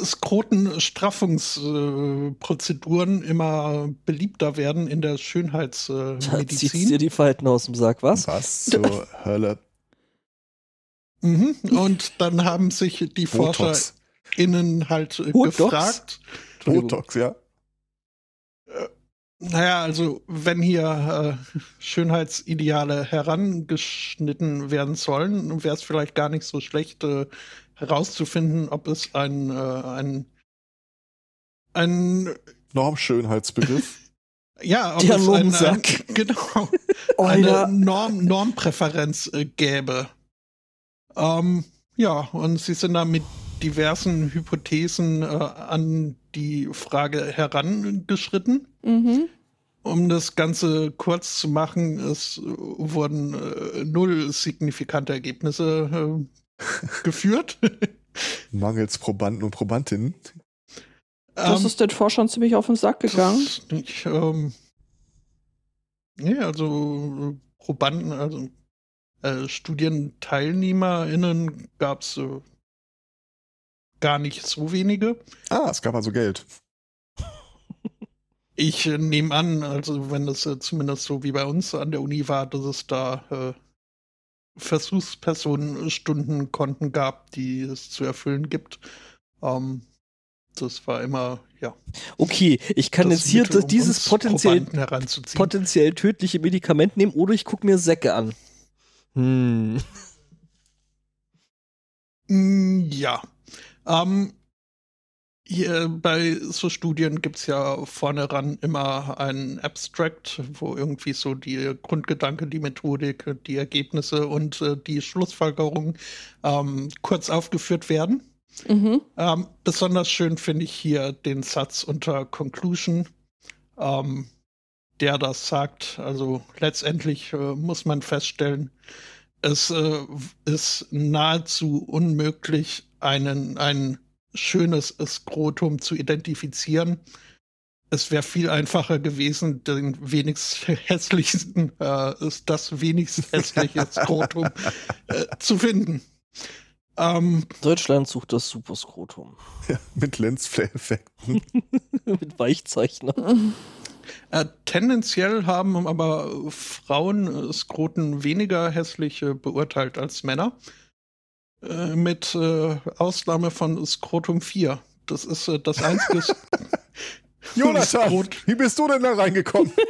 Skrotenstraffungsprozeduren immer beliebter werden in der Da zieht's Schönheitsmedizin. dir die Falten aus dem Sack, was? Was zur Hölle? mhm. Und dann haben sich die Botox. ForscherInnen halt äh, Botox? gefragt. Botox, ja. Naja, also wenn hier äh, Schönheitsideale herangeschnitten werden sollen, wäre es vielleicht gar nicht so schlecht äh, herauszufinden, ob es ein, äh, ein, ein Normschönheitsbegriff. ja, ob Der es ein, genau, Alter. eine Norm, Normpräferenz äh, gäbe. Ähm, ja, und sie sind da mit diversen Hypothesen äh, an die Frage herangeschritten. Mhm. Um das Ganze kurz zu machen, es wurden äh, null signifikante Ergebnisse äh, geführt. Mangels Probanden und Probandinnen. Das Ähm, ist den Forschern ziemlich auf den Sack gegangen. Nicht, ähm, nee, also Probanden, also äh, StudienteilnehmerInnen gab es äh, gar nicht so wenige. Ah, es gab also Geld. Ich äh, nehme an, also wenn es äh, zumindest so wie bei uns an der Uni war, dass es da äh, Versuchspersonenstundenkonten gab, die es zu erfüllen gibt. Ähm, das war immer, ja. Okay, ich kann jetzt hier um dieses potenziell, potenziell tödliche Medikament nehmen oder ich gucke mir Säcke an. Hm. Mm, Ja. Ähm, hier bei so Studien gibt es ja vorne ran immer einen Abstract, wo irgendwie so die Grundgedanke, die Methodik, die Ergebnisse und äh, die Schlussfolgerungen ähm, kurz aufgeführt werden. Mhm. Ähm, besonders schön finde ich hier den Satz unter Conclusion, ähm, der das sagt. Also letztendlich äh, muss man feststellen, es äh, ist nahezu unmöglich, einen, ein schönes Skrotum zu identifizieren. Es wäre viel einfacher gewesen, den wenigst hässlichsten, äh, ist das wenigst hässliche Skrotum äh, zu finden. Ähm, Deutschland sucht das Superskrotum. Ja, mit Lensflare-Effekten. Mit Weichzeichner. Äh, tendenziell haben aber Frauen äh, Skroten weniger hässlich äh, beurteilt als Männer. Äh, mit äh, Ausnahme von Skrotum 4. Das ist äh, das einzige Jonathan, Skrot- wie bist du denn da reingekommen?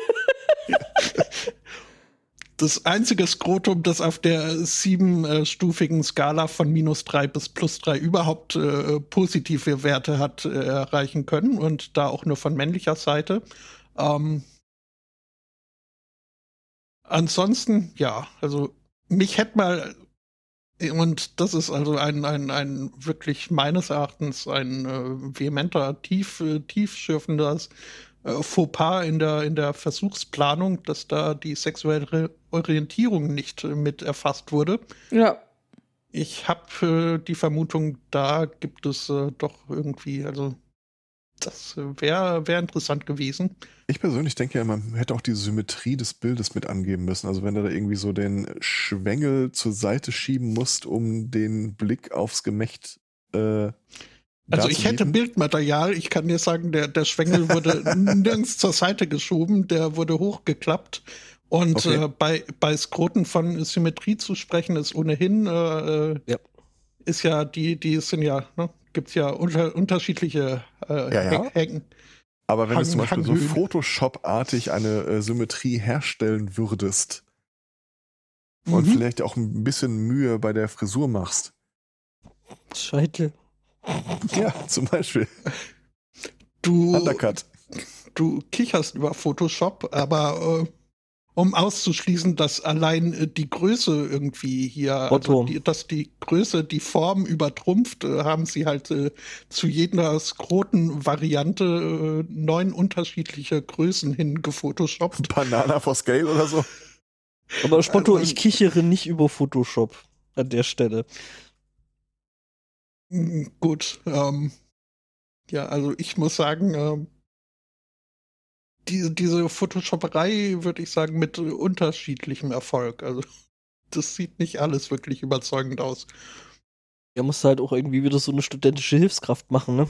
das einzige Skrotum, das auf der siebenstufigen Skala von minus drei bis plus drei überhaupt äh, positive Werte hat äh, erreichen können und da auch nur von männlicher Seite. Ähm, ansonsten, ja, also mich hätte mal, und das ist also ein, ein, ein wirklich meines Erachtens ein äh, vehementer, tief, äh, tiefschürfendes äh, Fauxpas in der, in der Versuchsplanung, dass da die sexuelle Orientierung nicht äh, mit erfasst wurde. Ja. Ich habe äh, die Vermutung, da gibt es äh, doch irgendwie, also das wäre wär interessant gewesen. Ich persönlich denke ja, man hätte auch die Symmetrie des Bildes mit angeben müssen. Also wenn du da irgendwie so den Schwengel zur Seite schieben musst, um den Blick aufs Gemächt äh, Also ich hätte. Bildmaterial, ich kann dir sagen, der, der Schwengel wurde nirgends zur Seite geschoben, der wurde hochgeklappt. Und Okay. äh, bei, bei Skroten von Symmetrie zu sprechen, ist ohnehin, äh, äh, Ja. ist ja, die, die sind ja, ne, gibt es ja unter, unterschiedliche äh, Ja, ja. Hecken. Aber wenn du Hang- zum Beispiel so Hanghöhen. Photoshop-artig eine äh, Symmetrie herstellen würdest und Mhm. vielleicht auch ein bisschen Mühe bei der Frisur machst. Scheitel. Ja, zum Beispiel. Du, Undercut. du kicherst über Photoshop, aber äh, um auszuschließen, dass allein äh, die Größe irgendwie hier, also die, dass die Größe die Form übertrumpft, äh, haben sie halt äh, zu jeder Skroten-Variante äh, neun unterschiedliche Größen hin gefotoshoppt. Banana for Scale oder so. Aber Spotto, Also- ich kichere nicht über Photoshop an der Stelle. Mm, Gut, ähm, ja, also ich muss sagen, ähm, diese, Photoshopperei würde ich sagen mit unterschiedlichem Erfolg. Also das sieht nicht alles wirklich überzeugend aus. Er muss halt auch irgendwie wieder so eine studentische Hilfskraft machen, ne?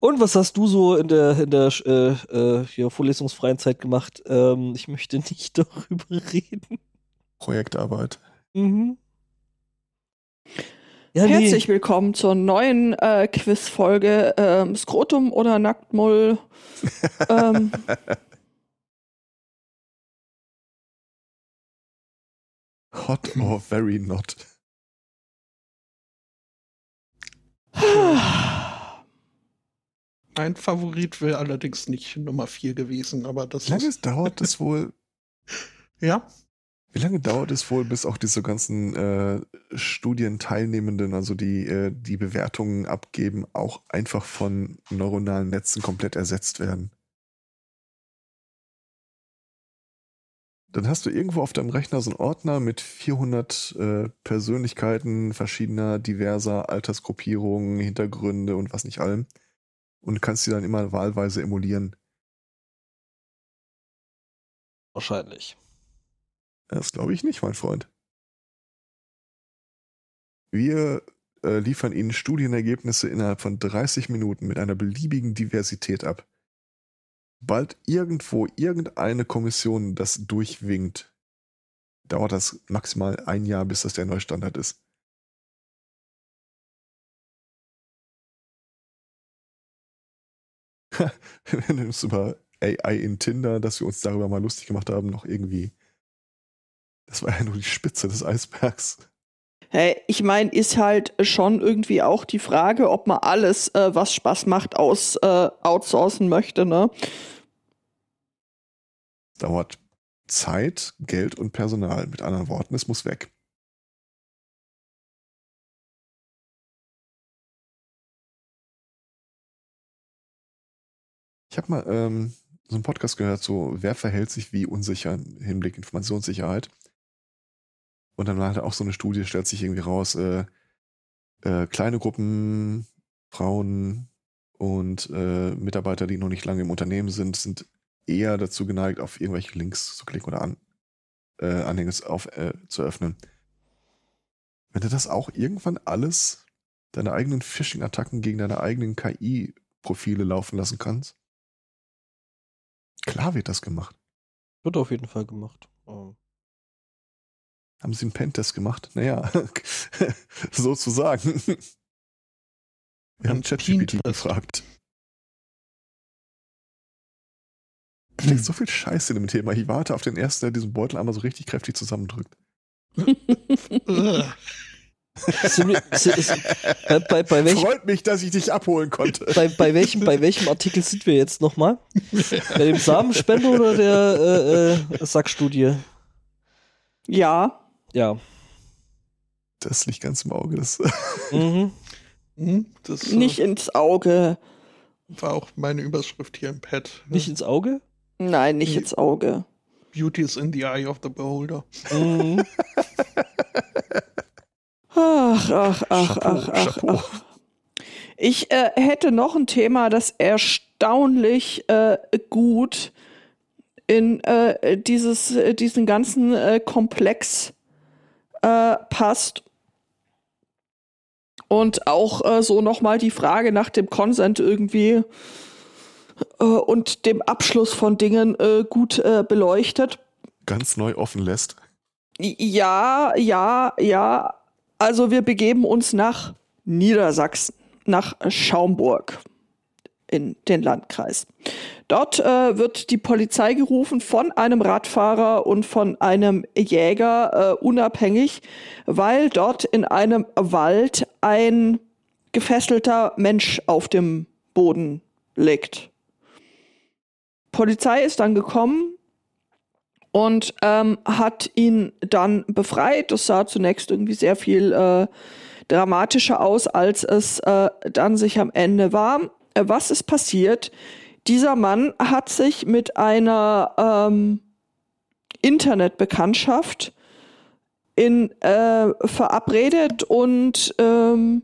Und was hast du so in der, in der äh, äh, hier vorlesungsfreien Zeit gemacht? Ähm, ich möchte nicht darüber reden. Projektarbeit. Mhm. Ja, Herzlich willkommen zur neuen äh, Quizfolge ähm, Skrotum oder Nacktmull. ähm, Hot or very not. Mein Favorit wäre allerdings nicht Nummer 4 gewesen, aber das ist, dauert es wohl? ja. Wie lange dauert es wohl, bis auch diese ganzen äh, Studienteilnehmenden, also die äh, die Bewertungen abgeben, auch einfach von neuronalen Netzen komplett ersetzt werden? dann hast du irgendwo auf deinem Rechner so einen Ordner mit 400 äh, Persönlichkeiten verschiedener, diverser Altersgruppierungen, Hintergründe und was nicht allem. Und kannst die dann immer wahlweise emulieren. Wahrscheinlich. Das glaube ich nicht, mein Freund. Wir äh, liefern Ihnen Studienergebnisse innerhalb von 30 Minuten mit einer beliebigen Diversität ab. Bald irgendwo irgendeine Kommission das durchwinkt, dauert das maximal ein Jahr, bis das der Neustandard ist. Wenn uns über AI in Tinder, dass wir uns darüber mal lustig gemacht haben, noch irgendwie. Das war ja nur die Spitze des Eisbergs. Hey, ich meine, ist halt schon irgendwie auch die Frage, ob man alles, äh, was Spaß macht, aus äh, outsourcen möchte, ne? Dauert Zeit, Geld und Personal. Mit anderen Worten, es muss weg. Ich habe mal ähm, so einen Podcast gehört, so wer verhält sich wie unsicher im Hinblick Informationssicherheit. Und dann war halt auch so eine Studie, stellt sich irgendwie raus, äh, äh, kleine Gruppen, Frauen und äh, Mitarbeiter, die noch nicht lange im Unternehmen sind, sind eher dazu geneigt, auf irgendwelche Links zu klicken oder an, äh, Anhänge auf, äh, zu öffnen. Wenn du das auch irgendwann alles, deine eigenen Phishing-Attacken gegen deine eigenen KI-Profile laufen lassen kannst, klar wird das gemacht. Wird auf jeden Fall gemacht. Ähm, Haben sie einen Pentest gemacht? Naja, sozusagen. Wir haben ChatGPT gefragt. Da steckt so viel Scheiße in dem Thema. Ich warte auf den ersten, der diesen Beutel einmal so richtig kräftig zusammendrückt. Bei, bei, welchem, Freut mich, dass ich dich abholen konnte. bei, bei, welchem, bei welchem Artikel sind wir jetzt nochmal? Bei dem Samenspender oder der äh, äh, Sackstudie? Ja, Ja. Das liegt ganz im Auge. Das Mhm. Hm, Das äh, nicht ins Auge. war auch meine Überschrift hier im Pad. Nicht ins Auge? Nein, nicht Nee. ins Auge. Beauty is in the eye of the beholder. Mhm. Ach, ach, ach, Chapeau, ach, ach, Chapeau. ach. Ich äh, hätte noch ein Thema, das erstaunlich äh, gut in äh, dieses, äh, diesen ganzen äh, Komplex äh, passt. Und auch äh, so nochmal die Frage nach dem Consent irgendwie äh, und dem Abschluss von Dingen äh, gut äh, beleuchtet. ganz neu offen lässt. Ja, ja, ja. Also wir begeben uns nach Niedersachsen, nach Schaumburg in den Landkreis. Dort äh, wird die Polizei gerufen von einem Radfahrer und von einem Jäger äh, unabhängig, weil dort in einem Wald ein gefesselter Mensch auf dem Boden liegt. Polizei ist dann gekommen, und ähm, hat ihn dann befreit. Das sah zunächst irgendwie sehr viel äh, dramatischer aus, als es äh, dann sich am Ende war. Äh, was ist passiert? Dieser Mann hat sich mit einer ähm, Internetbekanntschaft in äh, verabredet und ähm,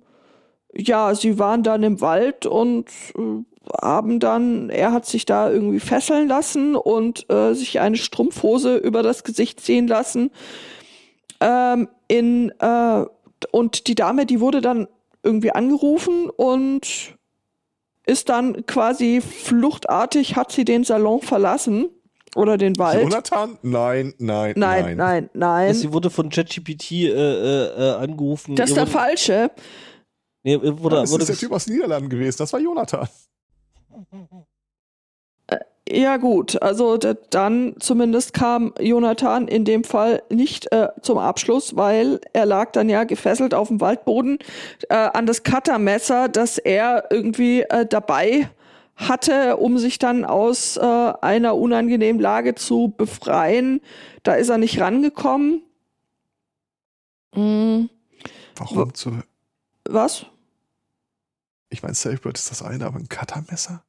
ja, sie waren dann im Wald und äh, haben dann, er hat sich da irgendwie fesseln lassen und äh, sich eine Strumpfhose über das Gesicht ziehen lassen. Ähm, in, äh, und die Dame, die wurde dann irgendwie angerufen und ist dann quasi fluchtartig, hat sie den Salon verlassen oder den Wald. Jonathan? Nein, nein, Nein, nein. nein, nein. Sie wurde von ChatGPT äh, äh, äh, angerufen. Das ist der Falsche. Nee, wurde, das wurde ist der Typ aus den Niederlanden gewesen. Das war Jonathan. Ja gut, also da- dann zumindest kam Jonathan in dem Fall nicht äh, zum Abschluss, weil er lag dann ja gefesselt auf dem Waldboden äh, an das Cuttermesser, das er irgendwie äh, dabei hatte, um sich dann aus äh, einer unangenehmen Lage zu befreien. Da ist er nicht rangekommen. Hm, Warum zu. was? Ich meine, Safebird ist das eine, aber ein Cuttermesser?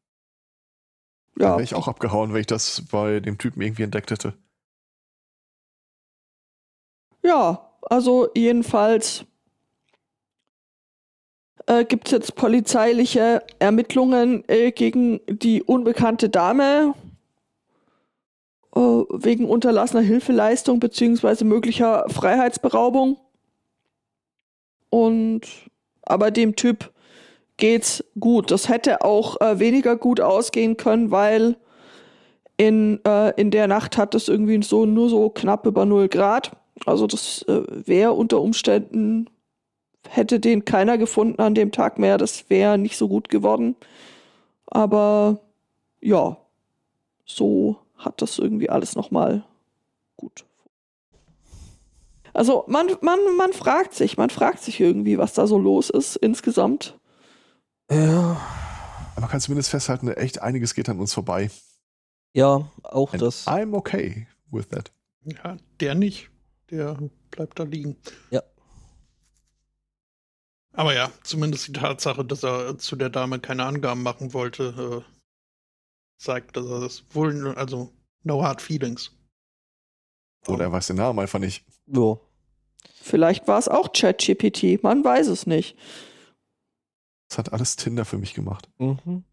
Da Ja, wäre ich auch abgehauen, wenn ich das bei dem Typen irgendwie entdeckt hätte. Ja, also jedenfalls äh, gibt es jetzt polizeiliche Ermittlungen äh, gegen die unbekannte Dame äh, wegen unterlassener Hilfeleistung beziehungsweise möglicher Freiheitsberaubung. Und aber dem Typ geht's gut. Das hätte auch äh, weniger gut ausgehen können, weil in, äh, in der Nacht hat es irgendwie so nur so knapp über 0 Grad. Also das äh, wäre unter Umständen, hätte den keiner gefunden an dem Tag mehr. Das wäre nicht so gut geworden. Aber ja, so hat das irgendwie alles nochmal gut. Also man, man, man fragt sich, man fragt sich irgendwie, was da so los ist insgesamt. Ja. Aber man kann zumindest festhalten, echt einiges geht an uns vorbei. Ja, auch And das. I'm okay with that. Ja, der nicht. Der bleibt da liegen. Ja. Aber ja, zumindest die Tatsache, dass er zu der Dame keine Angaben machen wollte, äh, zeigt, dass er das wohl, also no hard feelings. Oder er weiß den Namen einfach nicht. Ja. Vielleicht war es auch ChatGPT, man weiß es nicht. Das hat alles Tinder für mich gemacht. Mhm.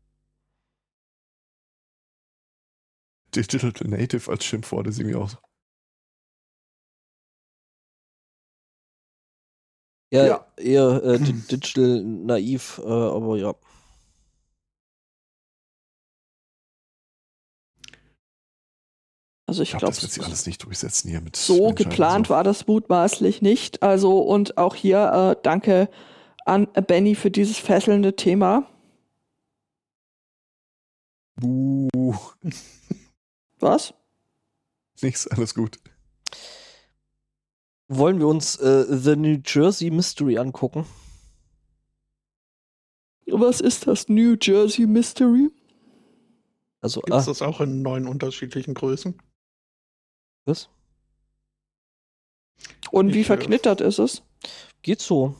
Digital Native als Schimpfwort ist irgendwie auch. Ja, Ja. eher äh, di- digital naiv, äh, aber ja. Also Ich ich glaube, glaube, das wird sich alles nicht durchsetzen hier mit. so geplant so. war das mutmaßlich nicht. Also und auch hier äh, danke an Benny für dieses fesselnde Thema. Buh, Was? nichts, alles gut. Wollen wir uns äh, The New Jersey Mystery angucken? Was ist das New Jersey Mystery? Also, Gibt es ah, das auch in neun unterschiedlichen Größen? was? Und wie Ich, äh, verknittert ist es? Geht so.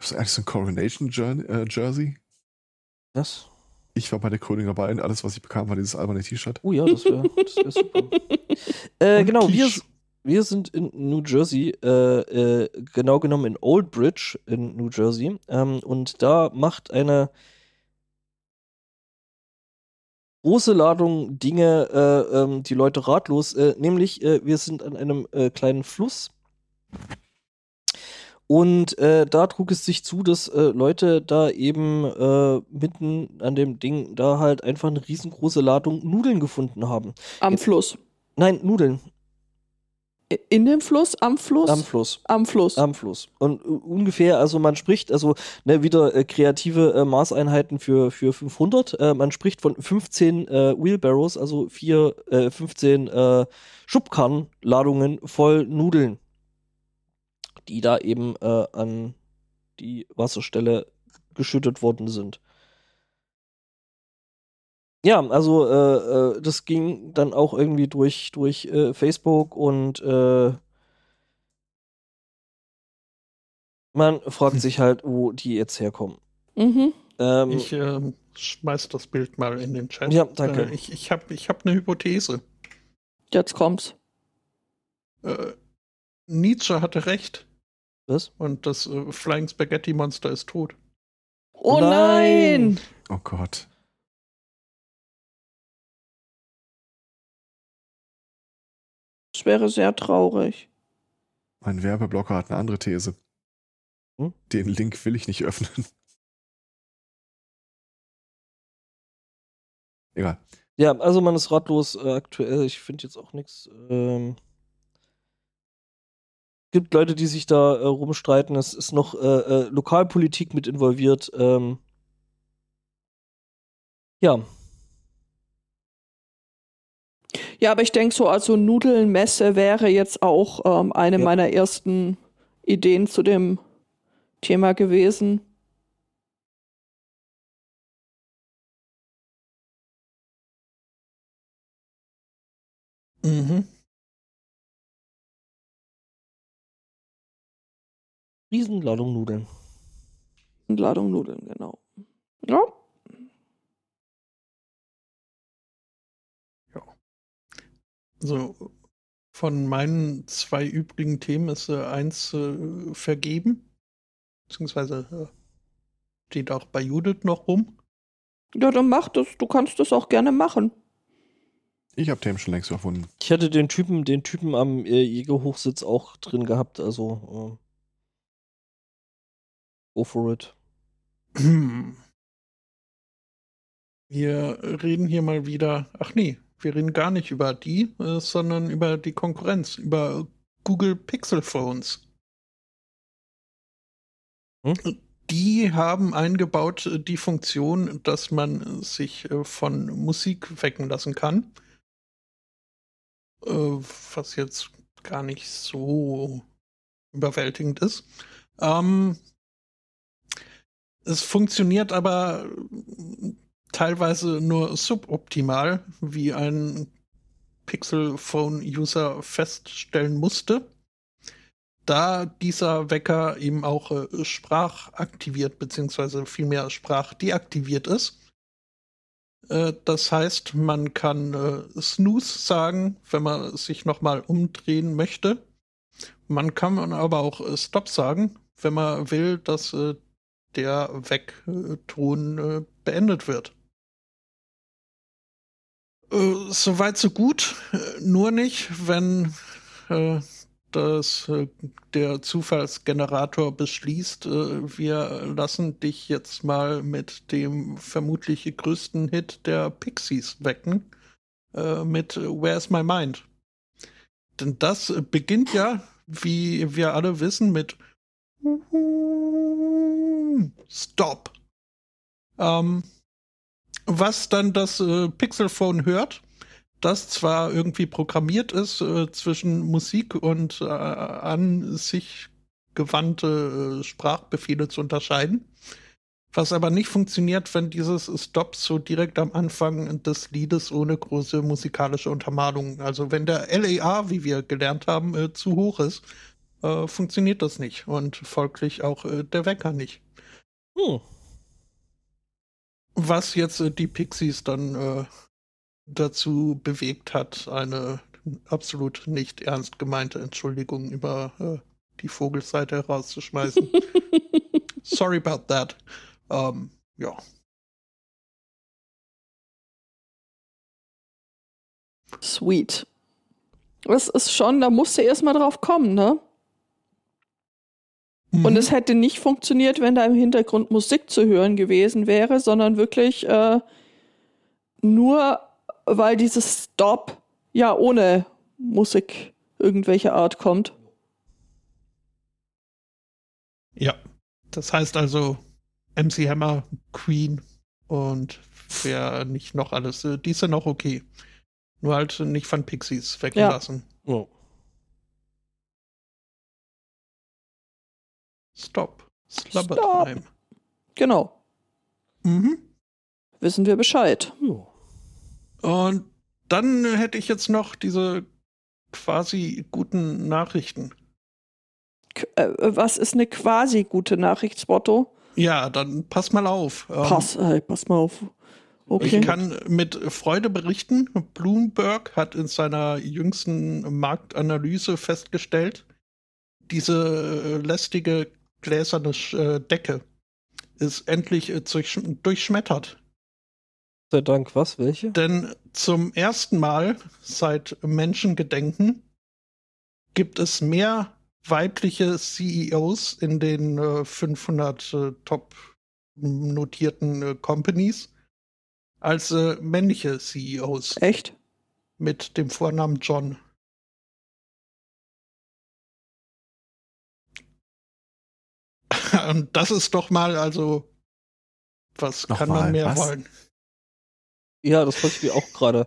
Ist das eigentlich so ein Coronation äh, Jersey? Was? Ich war bei der Krönung dabei und alles, was ich bekam, war dieses alberne T-Shirt. Oh ja, das wäre das wär super. äh, genau, wir, wir sind in New Jersey, äh, äh, genau genommen in Old Bridge in New Jersey. Ähm, und da macht eine große Ladung Dinge äh, ähm, die Leute ratlos. Äh, nämlich, wir sind an einem kleinen Fluss. Und äh, da trug es sich zu, dass äh, Leute da eben äh, mitten an dem Ding da halt einfach eine riesengroße Ladung Nudeln gefunden haben. Am Jetzt- Fluss. Nein, Nudeln In dem Fluss? Am Fluss? am Fluss. Am Fluss. Am Fluss. Und äh, ungefähr, also man spricht, also ne, wieder äh, kreative äh, Maßeinheiten für, für 500. Äh, man spricht von 15 äh, Wheelbarrows, also vier, äh, 15 äh, Schubkarrenladungen voll Nudeln, die da eben äh, an die Wasserstelle geschüttet worden sind. Ja, also äh, äh, das ging dann auch irgendwie durch, durch äh, Facebook und äh, man fragt sich halt, wo die jetzt herkommen. Mhm. Ähm, Ich ähm, schmeiß das Bild mal in den Chat. Ja, danke. Äh, ich ich habe ich hab eine Hypothese. Jetzt kommt's. Äh, Nietzsche hatte recht was? und das äh, Flying Spaghetti Monster ist tot. Oh Nein! nein! Oh Gott. Das wäre sehr traurig. Mein Werbeblocker hat eine andere These. Hm? Den Link will ich nicht öffnen. Egal. Ja, also man ist ratlos äh, aktuell. Ich finde jetzt auch nichts. Ähm, gibt Leute, die sich da äh, rumstreiten. Es ist noch äh, äh, Lokalpolitik mit involviert. Ähm, ja, Ja, aber ich denke so, also Nudelnmesse wäre jetzt auch ähm, eine Ja. meiner ersten Ideen zu dem Thema gewesen. Mhm. Riesenladung Nudeln. Und Ladung Nudeln, genau. Ja. So, Von meinen zwei übrigen Themen ist äh, eins äh, vergeben. Beziehungsweise äh, steht auch bei Judith noch rum. Ja, dann mach das. Du kannst das auch gerne machen. Ich habe Themen schon längst erfunden. Ich hätte den Typen, den Typen am äh, Jägerhochsitz auch drin gehabt, also äh, go for it. Wir reden hier mal wieder. Ach nee, wir reden gar nicht über die, äh, sondern über die Konkurrenz, über Google Pixel Phones. Hm? Die haben eingebaut äh, die Funktion, dass man sich äh, von Musik wecken lassen kann. Was jetzt gar nicht so überwältigend ist. Ähm, es funktioniert aber teilweise nur suboptimal, wie ein Pixel Phone User feststellen musste, da dieser Wecker eben auch äh, sprachaktiviert beziehungsweise vielmehr sprachdeaktiviert ist. Äh, das heißt, man kann äh, Snooze sagen, wenn man sich nochmal umdrehen möchte. Man kann aber auch äh, Stop sagen, wenn man will, dass äh, der Wegton äh, beendet wird. Äh, Soweit so gut, äh, nur nicht, wenn äh, das, äh, der Zufallsgenerator beschließt, äh, wir lassen dich jetzt mal mit dem vermutlich größten Hit der Pixies wecken, äh, mit Where's My Mind? Denn das beginnt ja, wie wir alle wissen, mit Stop. Ähm, was dann das äh, Pixelphone hört, das zwar irgendwie programmiert ist, äh, zwischen Musik und äh, an sich gewandte äh, Sprachbefehle zu unterscheiden. Was aber nicht funktioniert, wenn dieses Stop so direkt am Anfang des Liedes ohne große musikalische Untermalung, also wenn der LAA, wie wir gelernt haben, äh, zu hoch ist, äh, funktioniert das nicht und folglich auch äh, der Wecker nicht. Hm. Was jetzt äh, die Pixies dann äh, dazu bewegt hat, eine absolut nicht ernst gemeinte Entschuldigung über äh, die Vogelseite herauszuschmeißen. Sorry about that. Ähm, ja. Sweet. Das ist schon, da musst du erstmal drauf kommen, ne? Und Mhm. es hätte nicht funktioniert, wenn da im Hintergrund Musik zu hören gewesen wäre, sondern wirklich äh, nur, weil dieses Stop ja ohne Musik irgendwelcher Art kommt. Ja. Das heißt also MC Hammer, Queen und wer nicht noch alles, äh, die sind noch okay. Nur halt nicht von Pixies weggelassen. Oh. Stop. Slumber Stop. Time. Genau. Mhm. Wissen wir Bescheid. Ja. Und dann äh, hätte ich jetzt noch diese quasi guten Nachrichten. K äh, was ist eine quasi gute Nachricht, Spotto? Ja, dann pass mal auf. Ähm, Pass, ey, pass mal auf. Okay. Ich kann mit Freude berichten, Bloomberg hat in seiner jüngsten Marktanalyse festgestellt, diese äh, lästige gläserne äh, Decke ist endlich äh, durchsch durchschmettert. Sei Dank, was? Welche? Denn zum ersten Mal seit Menschengedenken gibt es mehr weibliche CEOs in den äh, 500 äh, top notierten äh, Companies als äh, männliche CEOs Echt? mit dem Vornamen John. Und das ist doch mal, also, was kann Nochmal, man mehr was? wollen? Ja, das wollte ich mir auch gerade.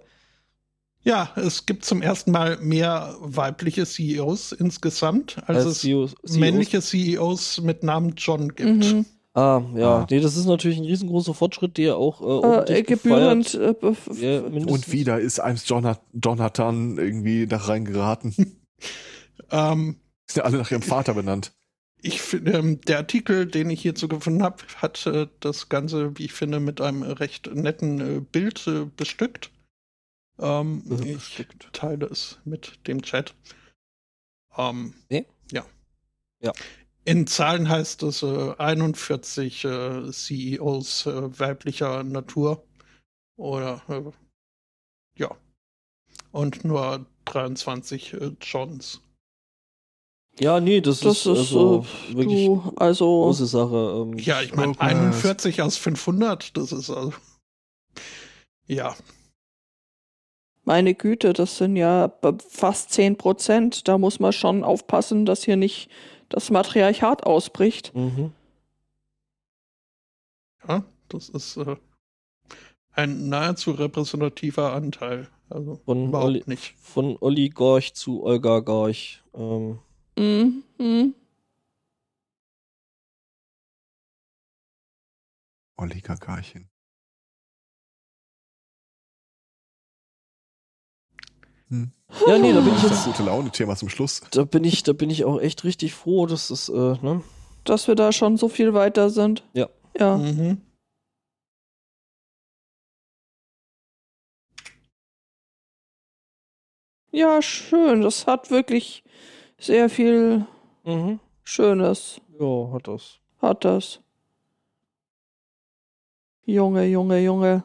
Ja, es gibt zum ersten Mal mehr weibliche CEOs insgesamt, als Als es CEOs männliche CEOs mit Namen John gibt. Mhm. Ah, ja. Ah. Nee, das ist natürlich ein riesengroßer Fortschritt, der auch äh, Äh, ordentlich gebührend. Äh, Ja, Und wieder ist eins Jonathan, Jonathan irgendwie da reingeraten. Ähm, Sind ja alle nach ihrem Vater benannt. Ich finde, ähm, der Artikel, den ich hierzu gefunden habe, hat äh, das Ganze, wie ich finde, mit einem recht netten äh, Bild äh, bestückt. Ähm, Äh, ich teile es mit dem Chat. Ähm, Nee? Ja. Ja. In Zahlen heißt es äh, 41 äh, CEOs äh, weiblicher Natur. Oder äh, ja. Und nur 23 äh, Johns. Ja, nee, das, Das ist, ist also äh, wirklich du, also große Sache. Ähm, Ja, ich meine, Oh, krass. 41 aus 500, das ist also. Ja, meine Güte, das sind ja fast 10 Prozent. Da muss man schon aufpassen, dass hier nicht das Matriarchat ausbricht. Mhm. ja, das ist äh, ein nahezu repräsentativer Anteil. Also Von überhaupt Oli- nicht. Von Olli Gorch zu Olga Gorch. Ähm, Mhm. Mhm. Oligarchen. ja, nee, da bin ich Das ist jetzt, ein gute Laune-Thema zum Schluss. da bin ich, da bin ich auch echt richtig froh, dass das, äh, ne? Dass wir da schon so viel weiter sind. Ja. Ja. Mhm. Ja, schön. Das hat wirklich sehr viel Mhm. Schönes. Ja, hat das. Hat das. Junge, Junge, Junge.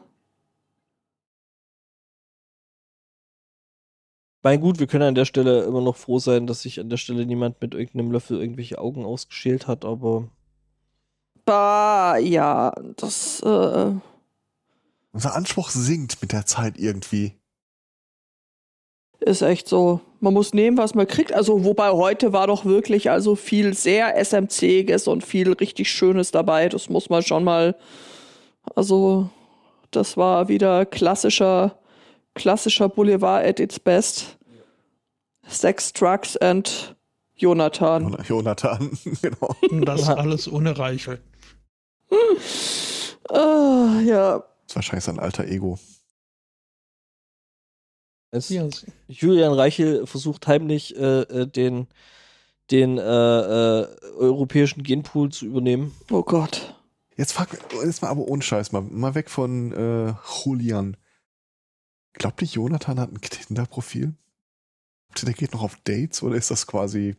Mein gut, wir können an der Stelle immer noch froh sein, dass sich an der Stelle niemand mit irgendeinem Löffel irgendwelche Augen ausgeschält hat, aber Bah, ja, das, äh, Unser Anspruch sinkt mit der Zeit irgendwie. Ist echt so. Man muss nehmen, was man kriegt. Also, wobei heute war doch wirklich also viel sehr SMCiges und viel richtig Schönes dabei. Das muss man schon mal. Also, das war wieder klassischer, klassischer Boulevard at its best. Sex, Drugs and Jonathan. Jon- Jonathan, genau. Und das Ja. alles ohne Reichel. Ah, ja. Das ist wahrscheinlich sein alter Ego. Es, Ja, Julian Reichel versucht heimlich äh, äh, den, den äh, äh, europäischen Genpool zu übernehmen. Oh Gott. Jetzt frag jetzt mal aber ohne Scheiß, mal, mal weg von äh, Julian. Glaubt ihr, Jonathan hat ein Tinder-Profil? Der geht noch auf Dates oder ist das quasi.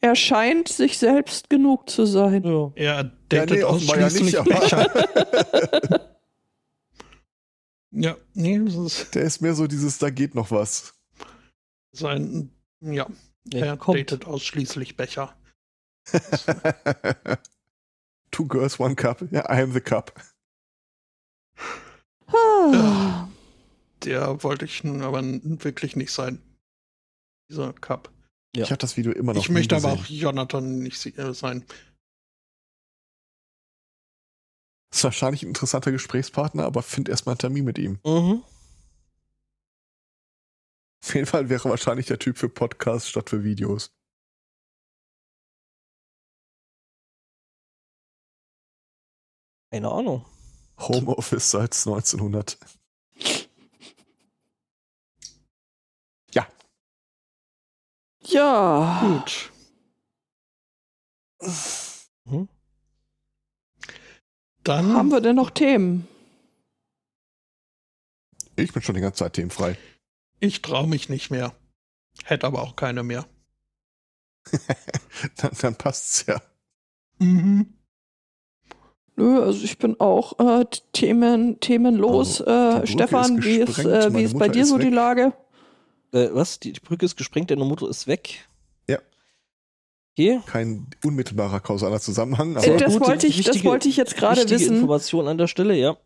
Er scheint sich selbst genug zu sein. Ja. er datet nee, offenbar ja ausschließlich nicht, aber- Becher. Ja, nee, das ist Der ist mehr so dieses, da geht noch was. sein, ja, er kommt. datet ausschließlich Becher. Two girls, one cup. Ja, I am the cup. Ah. Der wollte ich nun aber wirklich nicht sein. Dieser Cup. Ja. Ich habe das Video immer noch Ich möchte aber gesehen. auch Jonathan nicht äh, sein. Ist wahrscheinlich ein interessanter Gesprächspartner, aber find erstmal einen Termin mit ihm. Mhm. Auf jeden Fall wäre wahrscheinlich der Typ für Podcasts statt für Videos. Keine Ahnung. Homeoffice seit 1900. Ja, Ja. Gut. Mhm. Dann Haben wir denn noch Themen? ich bin schon die ganze Zeit themenfrei. Ich traue mich nicht mehr. Hätte aber auch keine mehr. dann, dann passt's ja. Mhm. Nö, also ich bin auch äh, Themen, themenlos. Also, äh, Stefan, wie ist, äh, wie ist bei dir ist so die weg. Lage? Äh, was? Die, die Brücke ist gesprengt, deine Mutter ist weg? Okay. Kein unmittelbarer kausaler Zusammenhang, Äh, aber das, gute, wollte ich, das wichtige- wollte ich jetzt gerade wissen. Information an der Stelle, ja.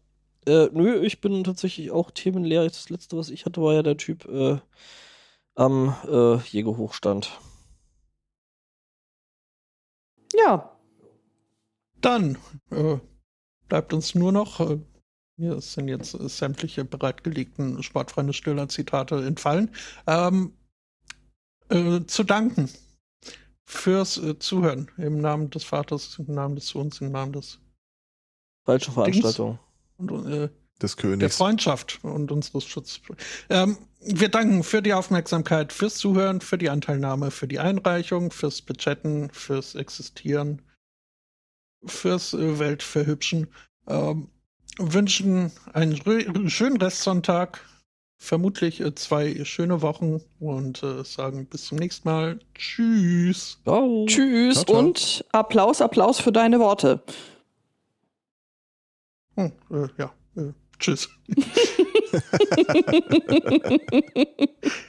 Äh, nö, ich bin tatsächlich auch themenleer. Das letzte, was ich hatte, war ja der Typ äh, am äh, Jägerhochstand. Ja, Dann äh, bleibt uns nur noch, äh, hier sind jetzt äh, sämtliche bereitgelegten sportfreunde Stiller-Zitate entfallen, ähm, äh, zu danken fürs äh, Zuhören im Namen des Vaters, im Namen des Sohns, im Namen des Falsche Veranstaltung. und, äh, des der Königs. Freundschaft und unseres Schutzes. Ähm, wir danken für die Aufmerksamkeit, fürs Zuhören, für die Anteilnahme, für die Einreichung, fürs Bechatten, fürs Existieren, fürs äh, Weltverhübschen. Ähm, wünschen einen rö- schönen Restsonntag, vermutlich äh, zwei schöne Wochen und äh, sagen bis zum nächsten Mal. Tschüss. Ciao. Tschüss Ciao, ciao. und Applaus, Applaus für deine Worte. Hm, äh, ja, äh, tschüss.